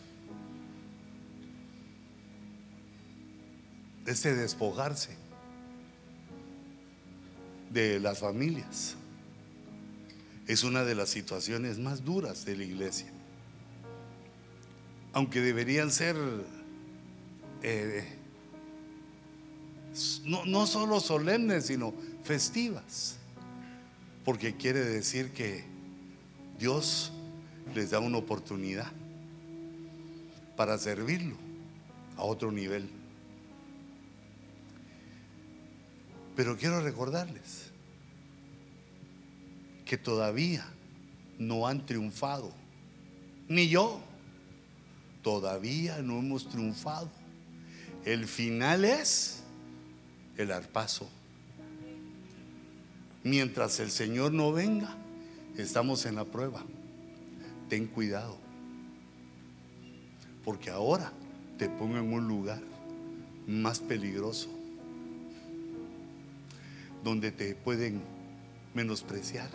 ese despojarse de las familias es una de las situaciones más duras de la iglesia. Aunque deberían ser eh, no, no solo solemnes, sino festivas. Porque quiere decir que Dios les da una oportunidad para servirlo a otro nivel. Pero quiero recordarles que todavía no han triunfado, ni yo, todavía no hemos triunfado. El final es el arpazo. Mientras el Señor no venga, estamos en la prueba. Ten cuidado. Porque ahora te pongo en un lugar más peligroso. Donde te pueden menospreciar,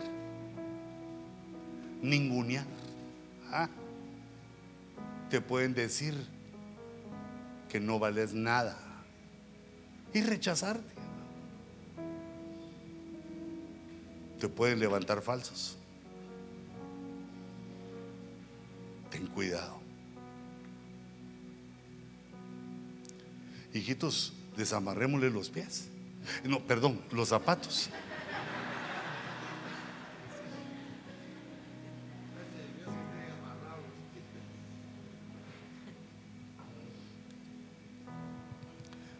ningunear. ¿ah? Te pueden decir que no vales nada y rechazarte. Te pueden levantar falsos. Ten cuidado. Hijitos, desamarrémosle los pies. No, perdón, los zapatos.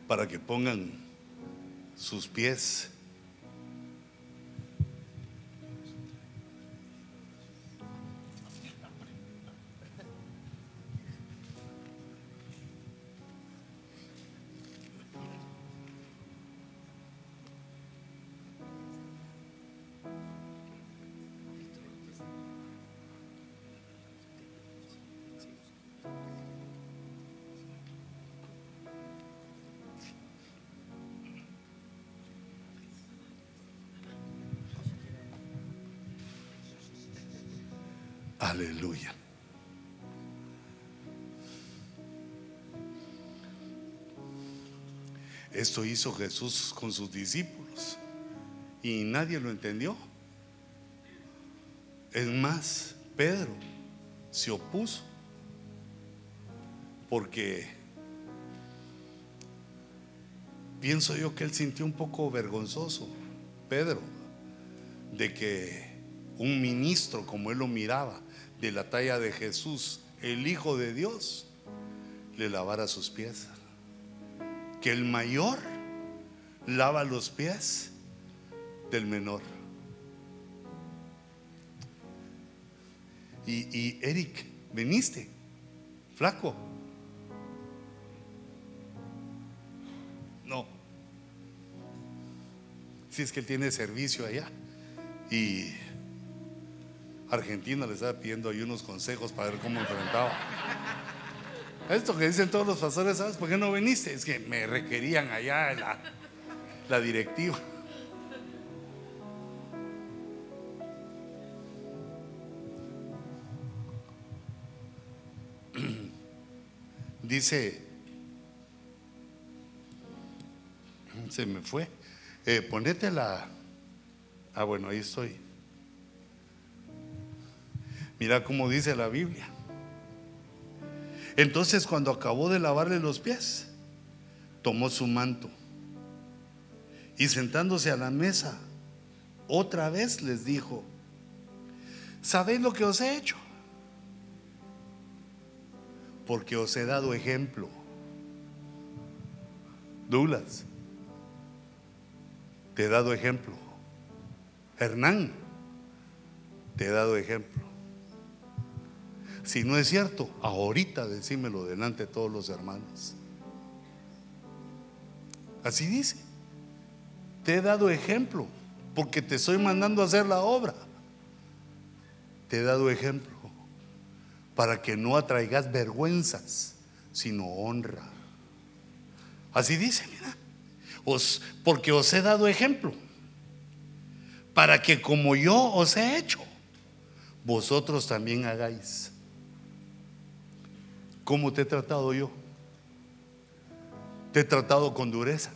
Para que pongan sus pies Aleluya. Esto hizo Jesús con sus discípulos y nadie lo entendió. Es más, Pedro se opuso porque pienso yo que él sintió un poco vergonzoso, Pedro, de que un ministro como él lo miraba, de la talla de Jesús, el Hijo de Dios, le lavara sus pies. Que el mayor lava los pies del menor. Y, Eric, veniste, flaco. No. Si es que él tiene servicio allá. Y Argentina le estaba pidiendo ahí unos consejos para ver cómo enfrentaba. Esto que dicen todos los pastores, ¿sabes por qué no viniste? Es que me requerían allá la, la directiva. Dice, se me fue, eh, ponete la, ah bueno, ahí estoy. Mira cómo dice la Biblia. Entonces cuando acabó de lavarle los pies, tomó su manto y sentándose a la mesa, otra vez les dijo, ¿sabéis lo que os he hecho? Porque os he dado ejemplo. Douglas, te he dado ejemplo. Hernán, te he dado ejemplo. Si no es cierto, ahorita decímelo delante de todos los hermanos. Así dice. Te he dado ejemplo porque te estoy mandando a hacer la obra. Te he dado ejemplo para que no atraigas vergüenzas, sino honra. Así dice, mira. Os, porque os he dado ejemplo para que como yo os he hecho, vosotros también hagáis. ¿Cómo te he tratado yo? Te he tratado con dureza.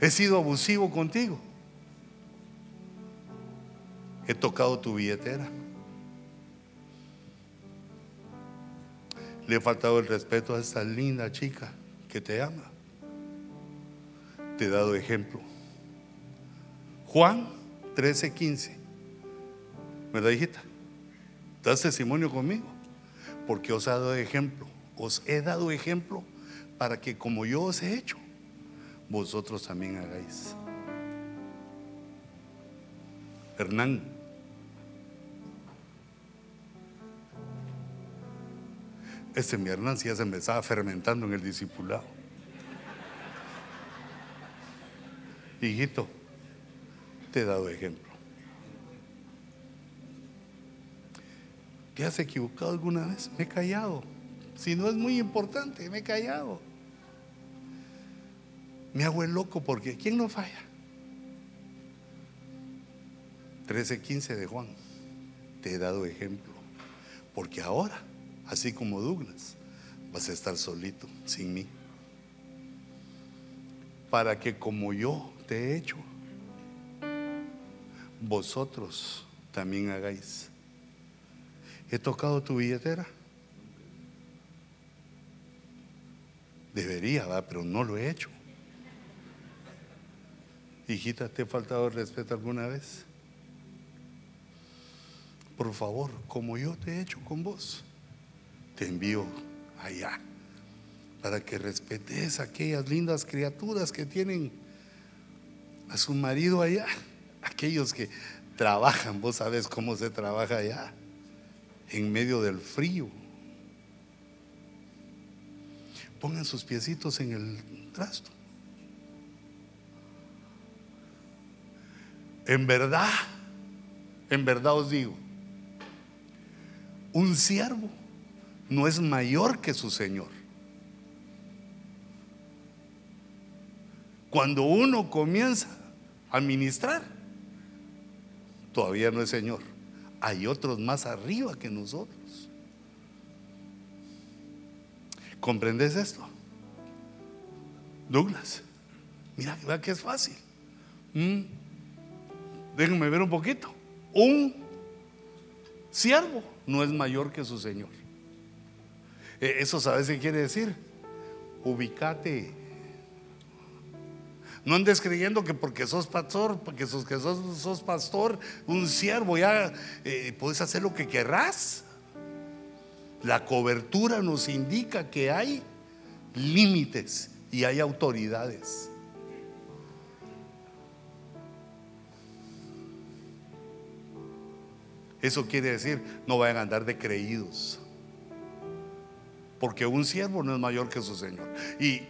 He sido abusivo contigo. He tocado tu billetera. Le he faltado el respeto a esta linda chica que te ama. Te he dado ejemplo. Juan 13:15. ¿Verdad, hijita? ¿Das testimonio conmigo? Porque os he dado ejemplo. Os he dado ejemplo para que como yo os he hecho, vosotros también hagáis. Hernán. Este mi Hernán ya se me estaba fermentando en el discipulado. Hijito, te he dado ejemplo. ¿Te has equivocado alguna vez? Me he callado. Si no es muy importante, me he callado. Me hago el loco porque ¿quién no falla? 13:15 de Juan. Te he dado ejemplo. Porque ahora, así como Douglas, vas a estar solito, sin mí. Para que como yo te he hecho, vosotros también hagáis. ¿He tocado tu billetera? Debería, ¿va? pero no lo he hecho. Hijita, ¿te he faltado el respeto alguna vez? Por favor, como yo te he hecho con vos, te envío allá para que respetes a aquellas lindas criaturas que tienen a su marido allá, aquellos que trabajan, vos sabes cómo se trabaja allá, en medio del frío. Pongan sus piecitos en el trasto. En verdad, en verdad os digo, un siervo no es mayor que su Señor. Cuando uno comienza a ministrar, todavía no es Señor. Hay otros más arriba que nosotros. ¿Comprendes esto? Douglas, mira, vea que es fácil. Mm. Déjenme ver un poquito. Un siervo no es mayor que su Señor. E, eso sabes qué quiere decir. Ubicate. No andes creyendo que porque sos pastor, porque sos, que sos, pastor, un siervo, ya eh, puedes hacer lo que querrás. La cobertura nos indica que hay límites y hay autoridades. Eso quiere decir, no vayan a andar de creídos. Porque un siervo no es mayor que su Señor. Y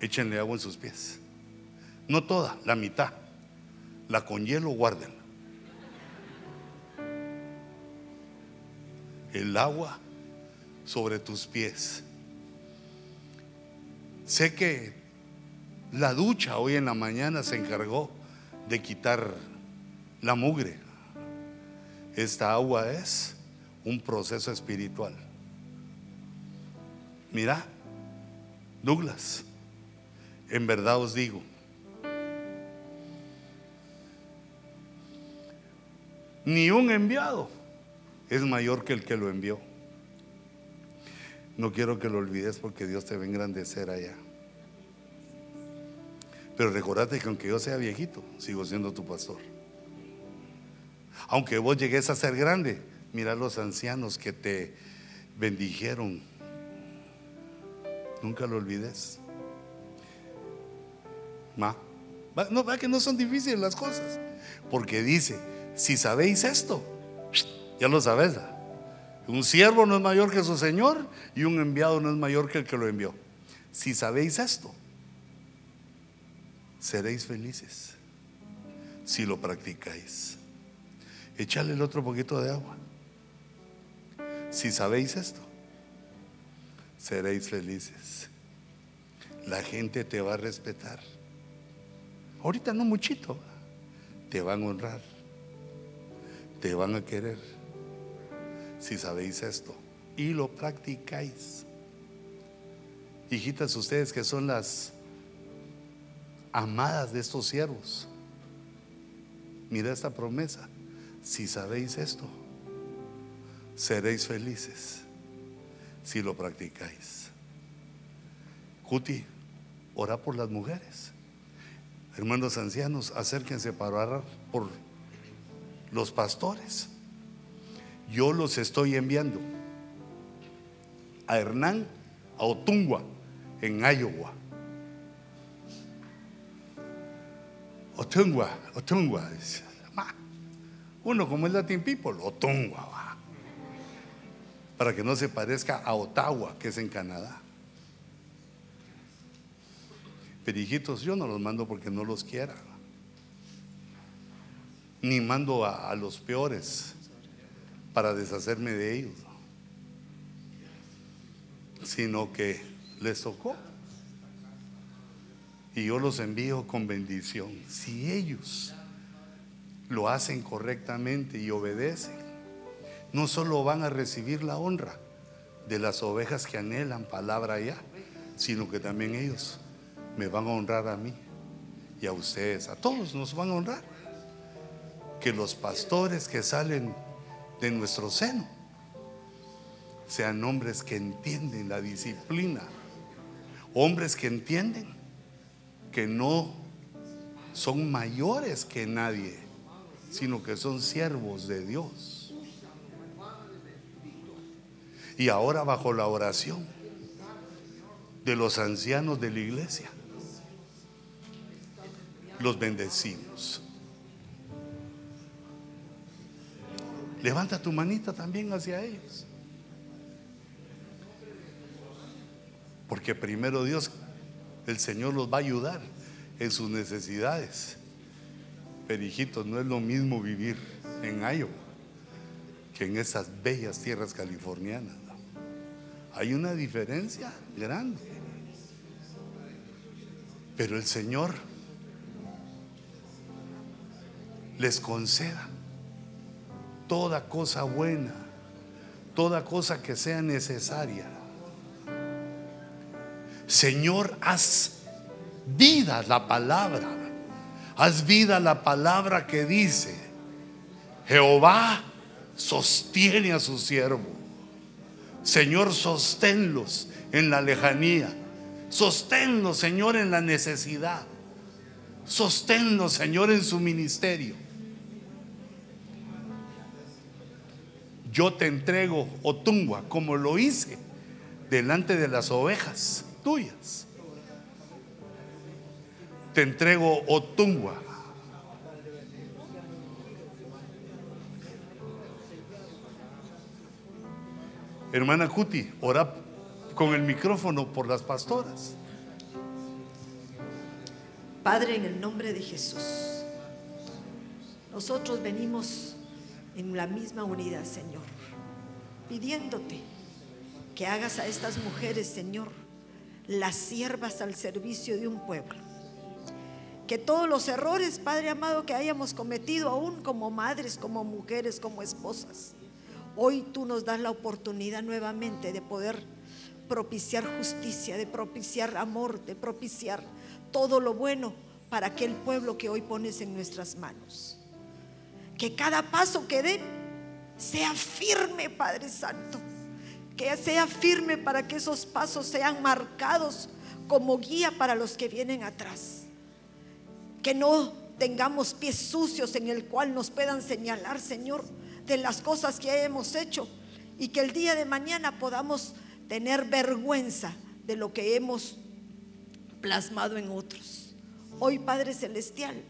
échenle agua en sus pies. No toda, la mitad. La con hielo, guárdenla. El agua sobre tus pies. Sé que la ducha hoy en la mañana se encargó de quitar la mugre. Esta agua es un proceso espiritual. Mira, Douglas, en verdad os digo, ni un enviado es mayor que el que lo envió. No quiero que lo olvides porque Dios te va a engrandecer allá. Pero recordate que aunque yo sea viejito, sigo siendo tu pastor. Aunque vos llegues a ser grande, mira los ancianos que te bendijeron. Nunca lo olvides. Ma, no, va que no son difíciles las cosas. Porque dice, si sabéis esto, ya lo sabes. Un siervo no es mayor que su Señor y un enviado no es mayor que el que lo envió. Si sabéis esto, seréis felices si lo practicáis echarle el otro poquito de agua. Si sabéis esto, seréis felices. La gente te va a respetar. Ahorita no muchito, te van a honrar, te van a querer. Si sabéis esto, y lo practicáis. Hijitas, ustedes que son las amadas de estos siervos, mira esta promesa. Si sabéis esto, seréis felices si lo practicáis. Juti, ora por las mujeres. Hermanos ancianos, acérquense para orar por los pastores. Yo los estoy enviando a Hernán, a Otungua, en Iowa. Otungua, Otungua. Uno como el Latin People, Otungua. Para que no se parezca a Ottawa, que es en Canadá. Pero hijitos, yo no los mando porque no los quiera. Ni mando a, a los peores para deshacerme de ellos. Sino que les tocó. Y yo los envío con bendición. Si ellos lo hacen correctamente y obedecen, no solo van a recibir la honra de las ovejas que anhelan palabra ya, sino que también ellos me van a honrar a mí y a ustedes, a todos nos van a honrar. Que los pastores que salen de nuestro seno sean hombres que entienden la disciplina, hombres que entienden que no son mayores que nadie, sino que son siervos de Dios. Y ahora bajo la oración de los ancianos de la iglesia, los bendecimos. Levanta tu manita también hacia ellos. Porque primero Dios, el Señor los va a ayudar en sus necesidades. Pero hijitos, no es lo mismo vivir en Iowa que en esas bellas tierras californianas. Hay una diferencia grande. Pero el Señor les conceda toda cosa buena, toda cosa que sea necesaria. Señor, haz vida la palabra, haz vida la palabra que dice, Jehová sostiene a su siervo. Señor, sosténlos en la lejanía. Sosténlos, Señor, en la necesidad. Sosténlos, Señor, en su ministerio. Yo te entrego Otungua como lo hice delante de las ovejas tuyas. Te entrego Otungua. Hermana Cuti, ora con el micrófono por las pastoras. Padre, en el nombre de Jesús, nosotros venimos en la misma unidad, Señor, pidiéndote que hagas a estas mujeres, Señor, las siervas al servicio de un pueblo. Que todos los errores, Padre amado, que hayamos cometido aún como madres, como mujeres, como esposas, hoy tú nos das la oportunidad nuevamente de poder propiciar justicia, de propiciar amor, de propiciar todo lo bueno para aquel pueblo que hoy pones en nuestras manos que cada paso que den sea firme, Padre Santo. Que sea firme para que esos pasos sean marcados como guía para los que vienen atrás. Que no tengamos pies sucios en el cual nos puedan señalar, Señor, de las cosas que hemos hecho y que el día de mañana podamos tener vergüenza de lo que hemos plasmado en otros. Hoy, Padre Celestial,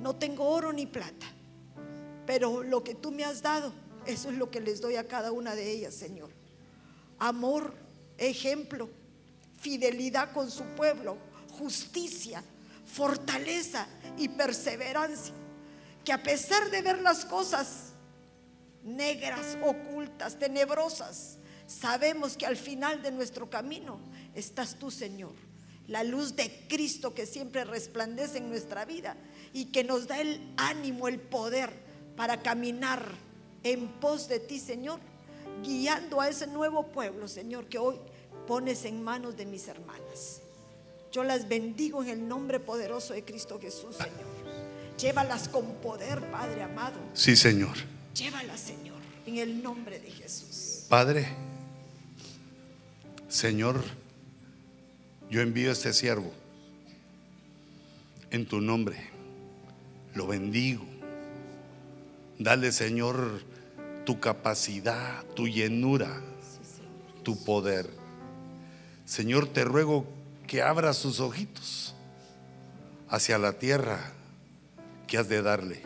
no tengo oro ni plata, pero lo que tú me has dado, eso es lo que les doy a cada una de ellas, Señor. Amor, ejemplo, fidelidad con su pueblo, justicia, fortaleza y perseverancia. Que a pesar de ver las cosas negras, ocultas, tenebrosas, sabemos que al final de nuestro camino estás tú, Señor. La luz de Cristo que siempre resplandece en nuestra vida y que nos da el ánimo, el poder para caminar en pos de ti, Señor, guiando a ese nuevo pueblo, Señor, que hoy pones en manos de mis hermanas. Yo las bendigo en el nombre poderoso de Cristo Jesús, Señor. Llévalas con poder, Padre amado. Sí, Señor. Llévalas, Señor, en el nombre de Jesús. Padre, Señor, yo envío a este siervo en tu nombre. Lo bendigo. Dale, Señor, tu capacidad, tu llenura, tu poder. Señor, te ruego que abra sus ojitos hacia la tierra que has de darle.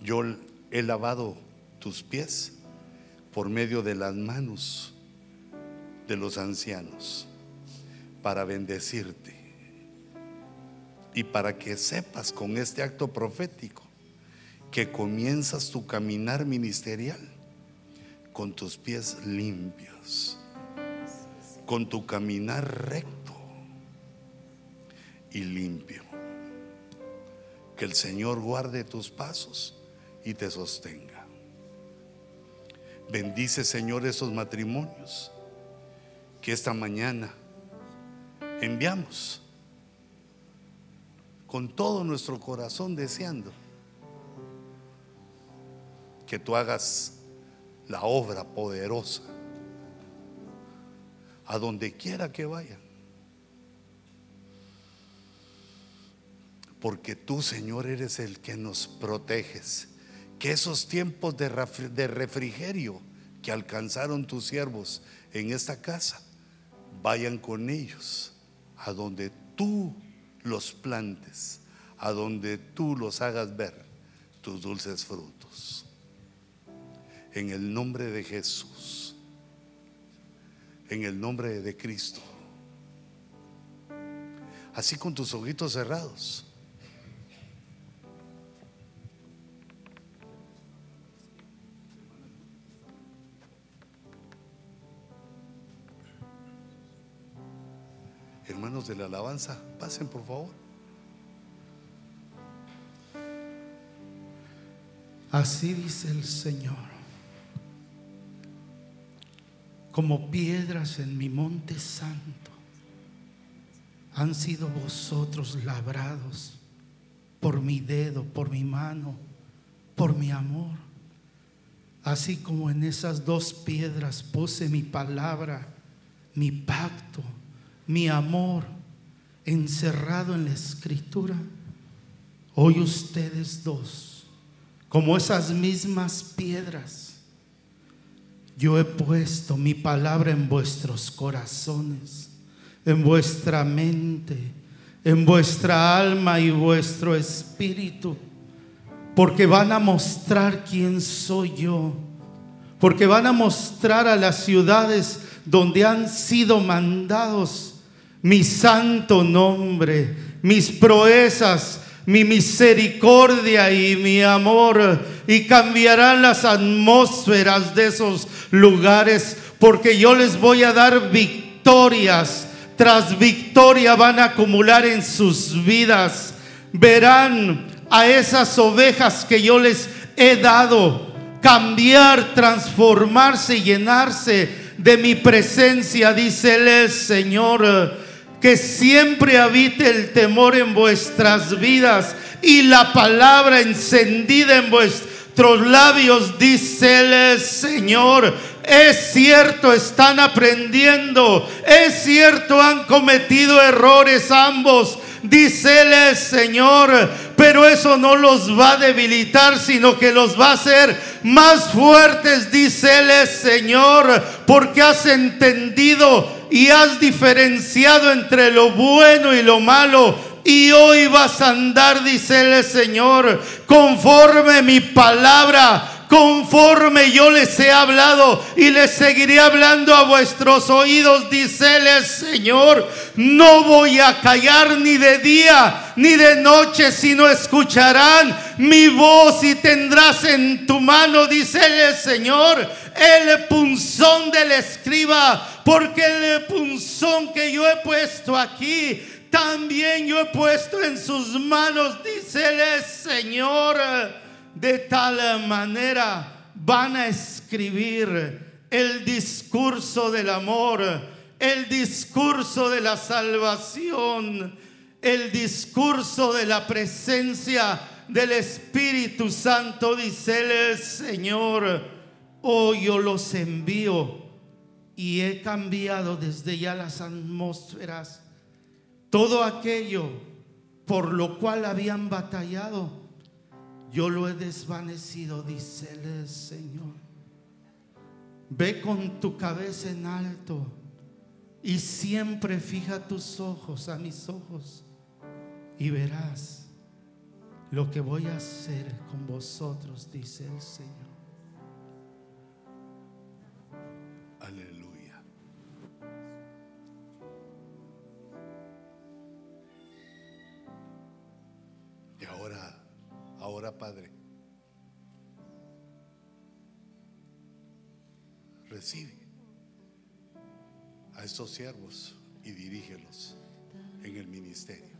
Yo he lavado tus pies por medio de las manos de los ancianos para bendecirte y para que sepas con este acto profético que comienzas tu caminar ministerial con tus pies limpios, con tu caminar recto y limpio. Que el Señor guarde tus pasos y te sostenga. Bendice, Señor, esos matrimonios que esta mañana enviamos con todo nuestro corazón deseando que tú hagas la obra poderosa a donde quiera que vayan. Porque tú, Señor, eres el que nos proteges. Que esos tiempos de refrigerio que alcanzaron tus siervos en esta casa, vayan con ellos a donde tú los plantes, a donde tú los hagas ver tus dulces frutos. En el nombre de Jesús, en el nombre de Cristo. Así con tus ojitos cerrados. Hermanos de la alabanza, pasen por favor. Así dice el Señor. Como piedras en mi monte santo han sido vosotros labrados por mi dedo, por mi mano, por mi amor. Así como en esas dos piedras puse mi palabra, mi pacto mi amor encerrado en la escritura, hoy ustedes dos, como esas mismas piedras, yo he puesto mi palabra en vuestros corazones, en vuestra mente, en vuestra alma y vuestro espíritu, porque van a mostrar quién soy yo, porque van a mostrar a las ciudades donde han sido mandados mi santo nombre, mis proezas, mi misericordia y mi amor. Y cambiarán las atmósferas de esos lugares porque yo les voy a dar victorias. Tras victoria van a acumular en sus vidas. Verán a esas ovejas que yo les he dado cambiar, transformarse y llenarse de mi presencia, dice el Señor que siempre habite el temor en vuestras vidas y la palabra encendida en vuestros labios, dice el Señor. Es cierto, están aprendiendo. Es cierto, han cometido errores ambos. Dice el Señor, pero eso no los va a debilitar, sino que los va a hacer más fuertes, dice el Señor, porque has entendido y has diferenciado entre lo bueno y lo malo. Y hoy vas a andar, dice el Señor, conforme mi palabra conforme yo les he hablado y les seguiré hablando a vuestros oídos, dice el Señor. No voy a callar ni de día ni de noche, sino escucharán mi voz y tendrás en tu mano, dice el Señor, el punzón del escriba porque el punzón que yo he puesto aquí, también yo he puesto en sus manos, dice el Señor. De tal manera van a escribir el discurso del amor, el discurso de la salvación, el discurso de la presencia del Espíritu Santo, dice el Señor. Hoy yo los envío y he cambiado desde ya las atmósferas todo aquello por lo cual habían batallado. Yo lo he desvanecido, dice el Señor. Ve con tu cabeza en alto y siempre fija tus ojos a mis ojos y verás lo que voy a hacer con vosotros, dice el Señor. Aleluya. Y ahora, ahora Padre, recibe a estos siervos y dirígelos en el ministerio.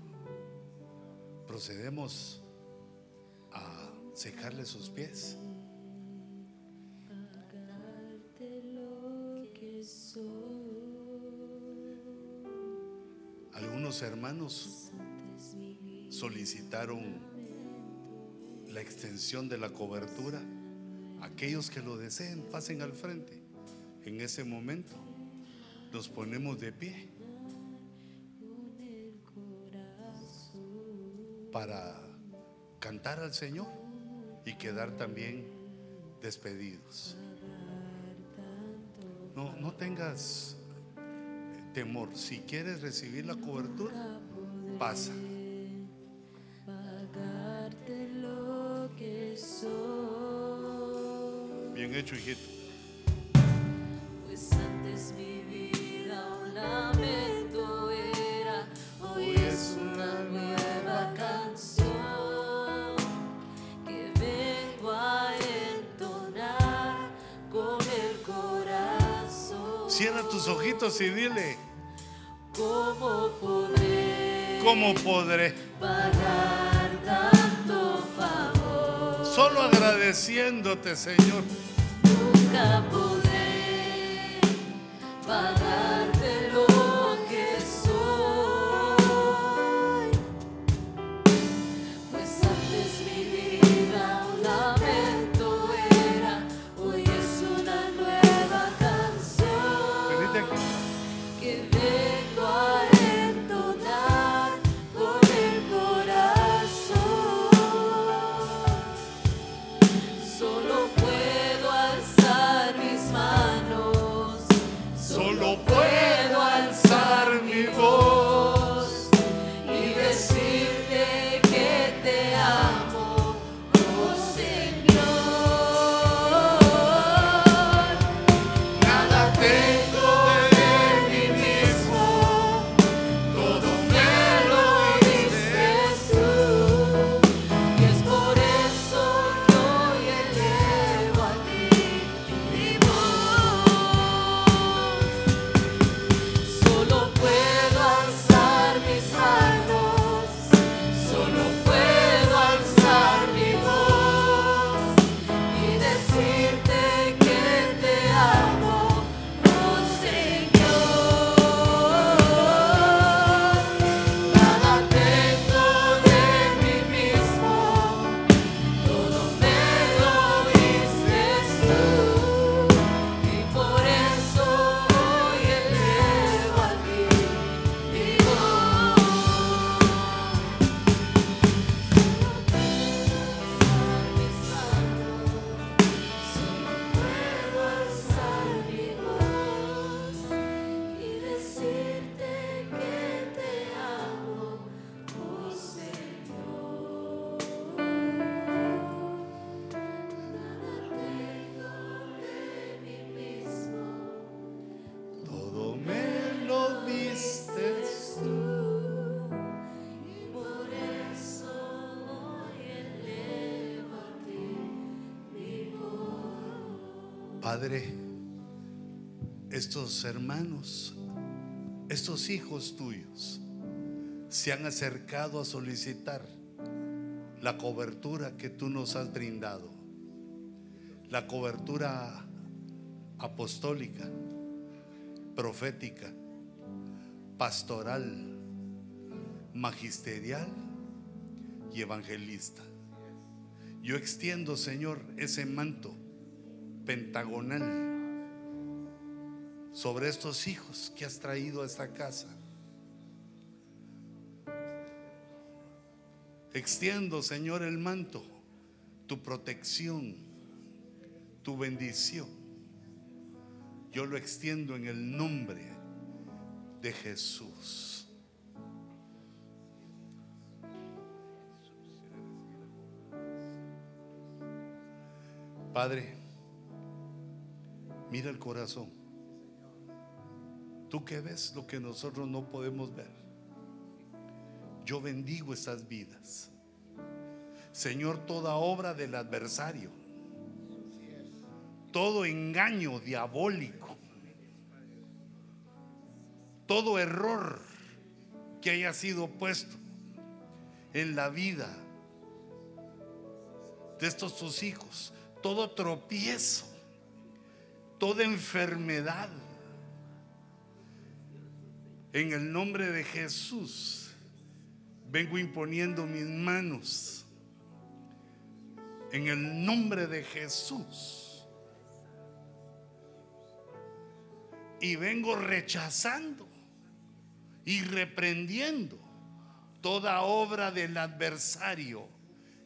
Procedemos a secarle sus pies. Algunos hermanos solicitaron la extensión de la cobertura. Aquellos que lo deseen, pasen al frente. En ese momento nos ponemos de pie para cantar al Señor y quedar también despedidos. No, no tengas temor. Si quieres recibir la cobertura, pasa. Hecho, hijito. Pues antes mi vida un lamento era, hoy es una nueva canción que vengo a entonar con el corazón. Cierra tus ojitos y dile, ¿Cómo podré ¿cómo podré? pagar tanto favor? Solo agradeciéndote, Señor. Nunca podré pagarte hermanos, estos hijos tuyos, se han acercado a solicitar la cobertura que tú nos has brindado, la cobertura apostólica, profética, pastoral, magisterial y evangelista. Yo extiendo, Señor, ese manto pentagonal sobre estos hijos que has traído a esta casa. Extiendo, Señor, el manto, tu protección, tu bendición. Yo lo extiendo en el nombre de Jesús. Padre, mira el corazón. Tú que ves lo que nosotros no podemos ver. Yo bendigo estas vidas. Señor, toda obra del adversario, todo engaño diabólico, todo error que haya sido puesto en la vida de estos tus hijos, todo tropiezo, toda enfermedad, en el nombre de Jesús, vengo imponiendo mis manos. En el nombre de Jesús. Y vengo rechazando y reprendiendo toda obra del adversario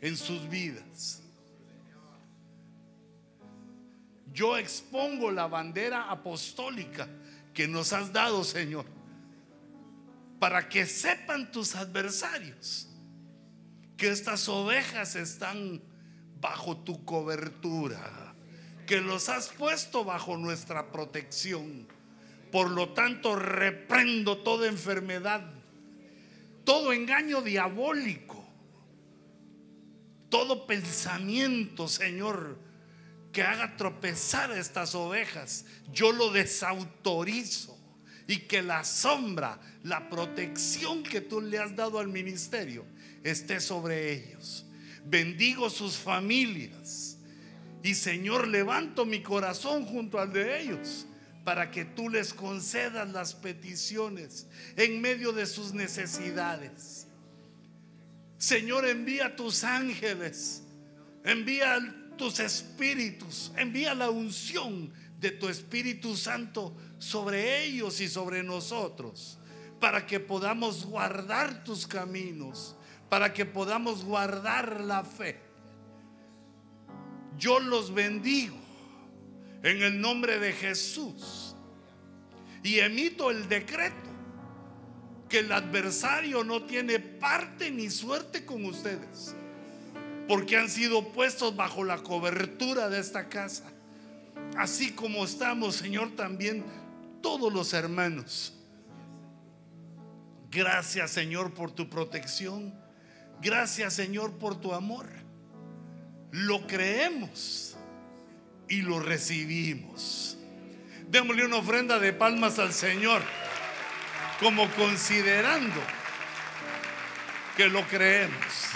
en sus vidas. Yo expongo la bandera apostólica que nos has dado, Señor para que sepan tus adversarios que estas ovejas están bajo tu cobertura, que los has puesto bajo nuestra protección. Por lo tanto, reprendo toda enfermedad, todo engaño diabólico, todo pensamiento, Señor, que haga tropezar a estas ovejas. Yo lo desautorizo y que la sombra, la protección que tú le has dado al ministerio esté sobre ellos. Bendigo sus familias y Señor, levanto mi corazón junto al de ellos para que tú les concedas las peticiones en medio de sus necesidades. Señor, envía tus ángeles, envía tus espíritus, envía la unción de tu Espíritu Santo sobre ellos y sobre nosotros, para que podamos guardar tus caminos, para que podamos guardar la fe. Yo los bendigo en el nombre de Jesús y emito el decreto que el adversario no tiene parte ni suerte con ustedes, porque han sido puestos bajo la cobertura de esta casa. Así como estamos, Señor, también todos los hermanos. Gracias Señor por tu protección. Gracias Señor por tu amor. Lo creemos y lo recibimos. Démosle una ofrenda de palmas al Señor, como considerando que lo creemos.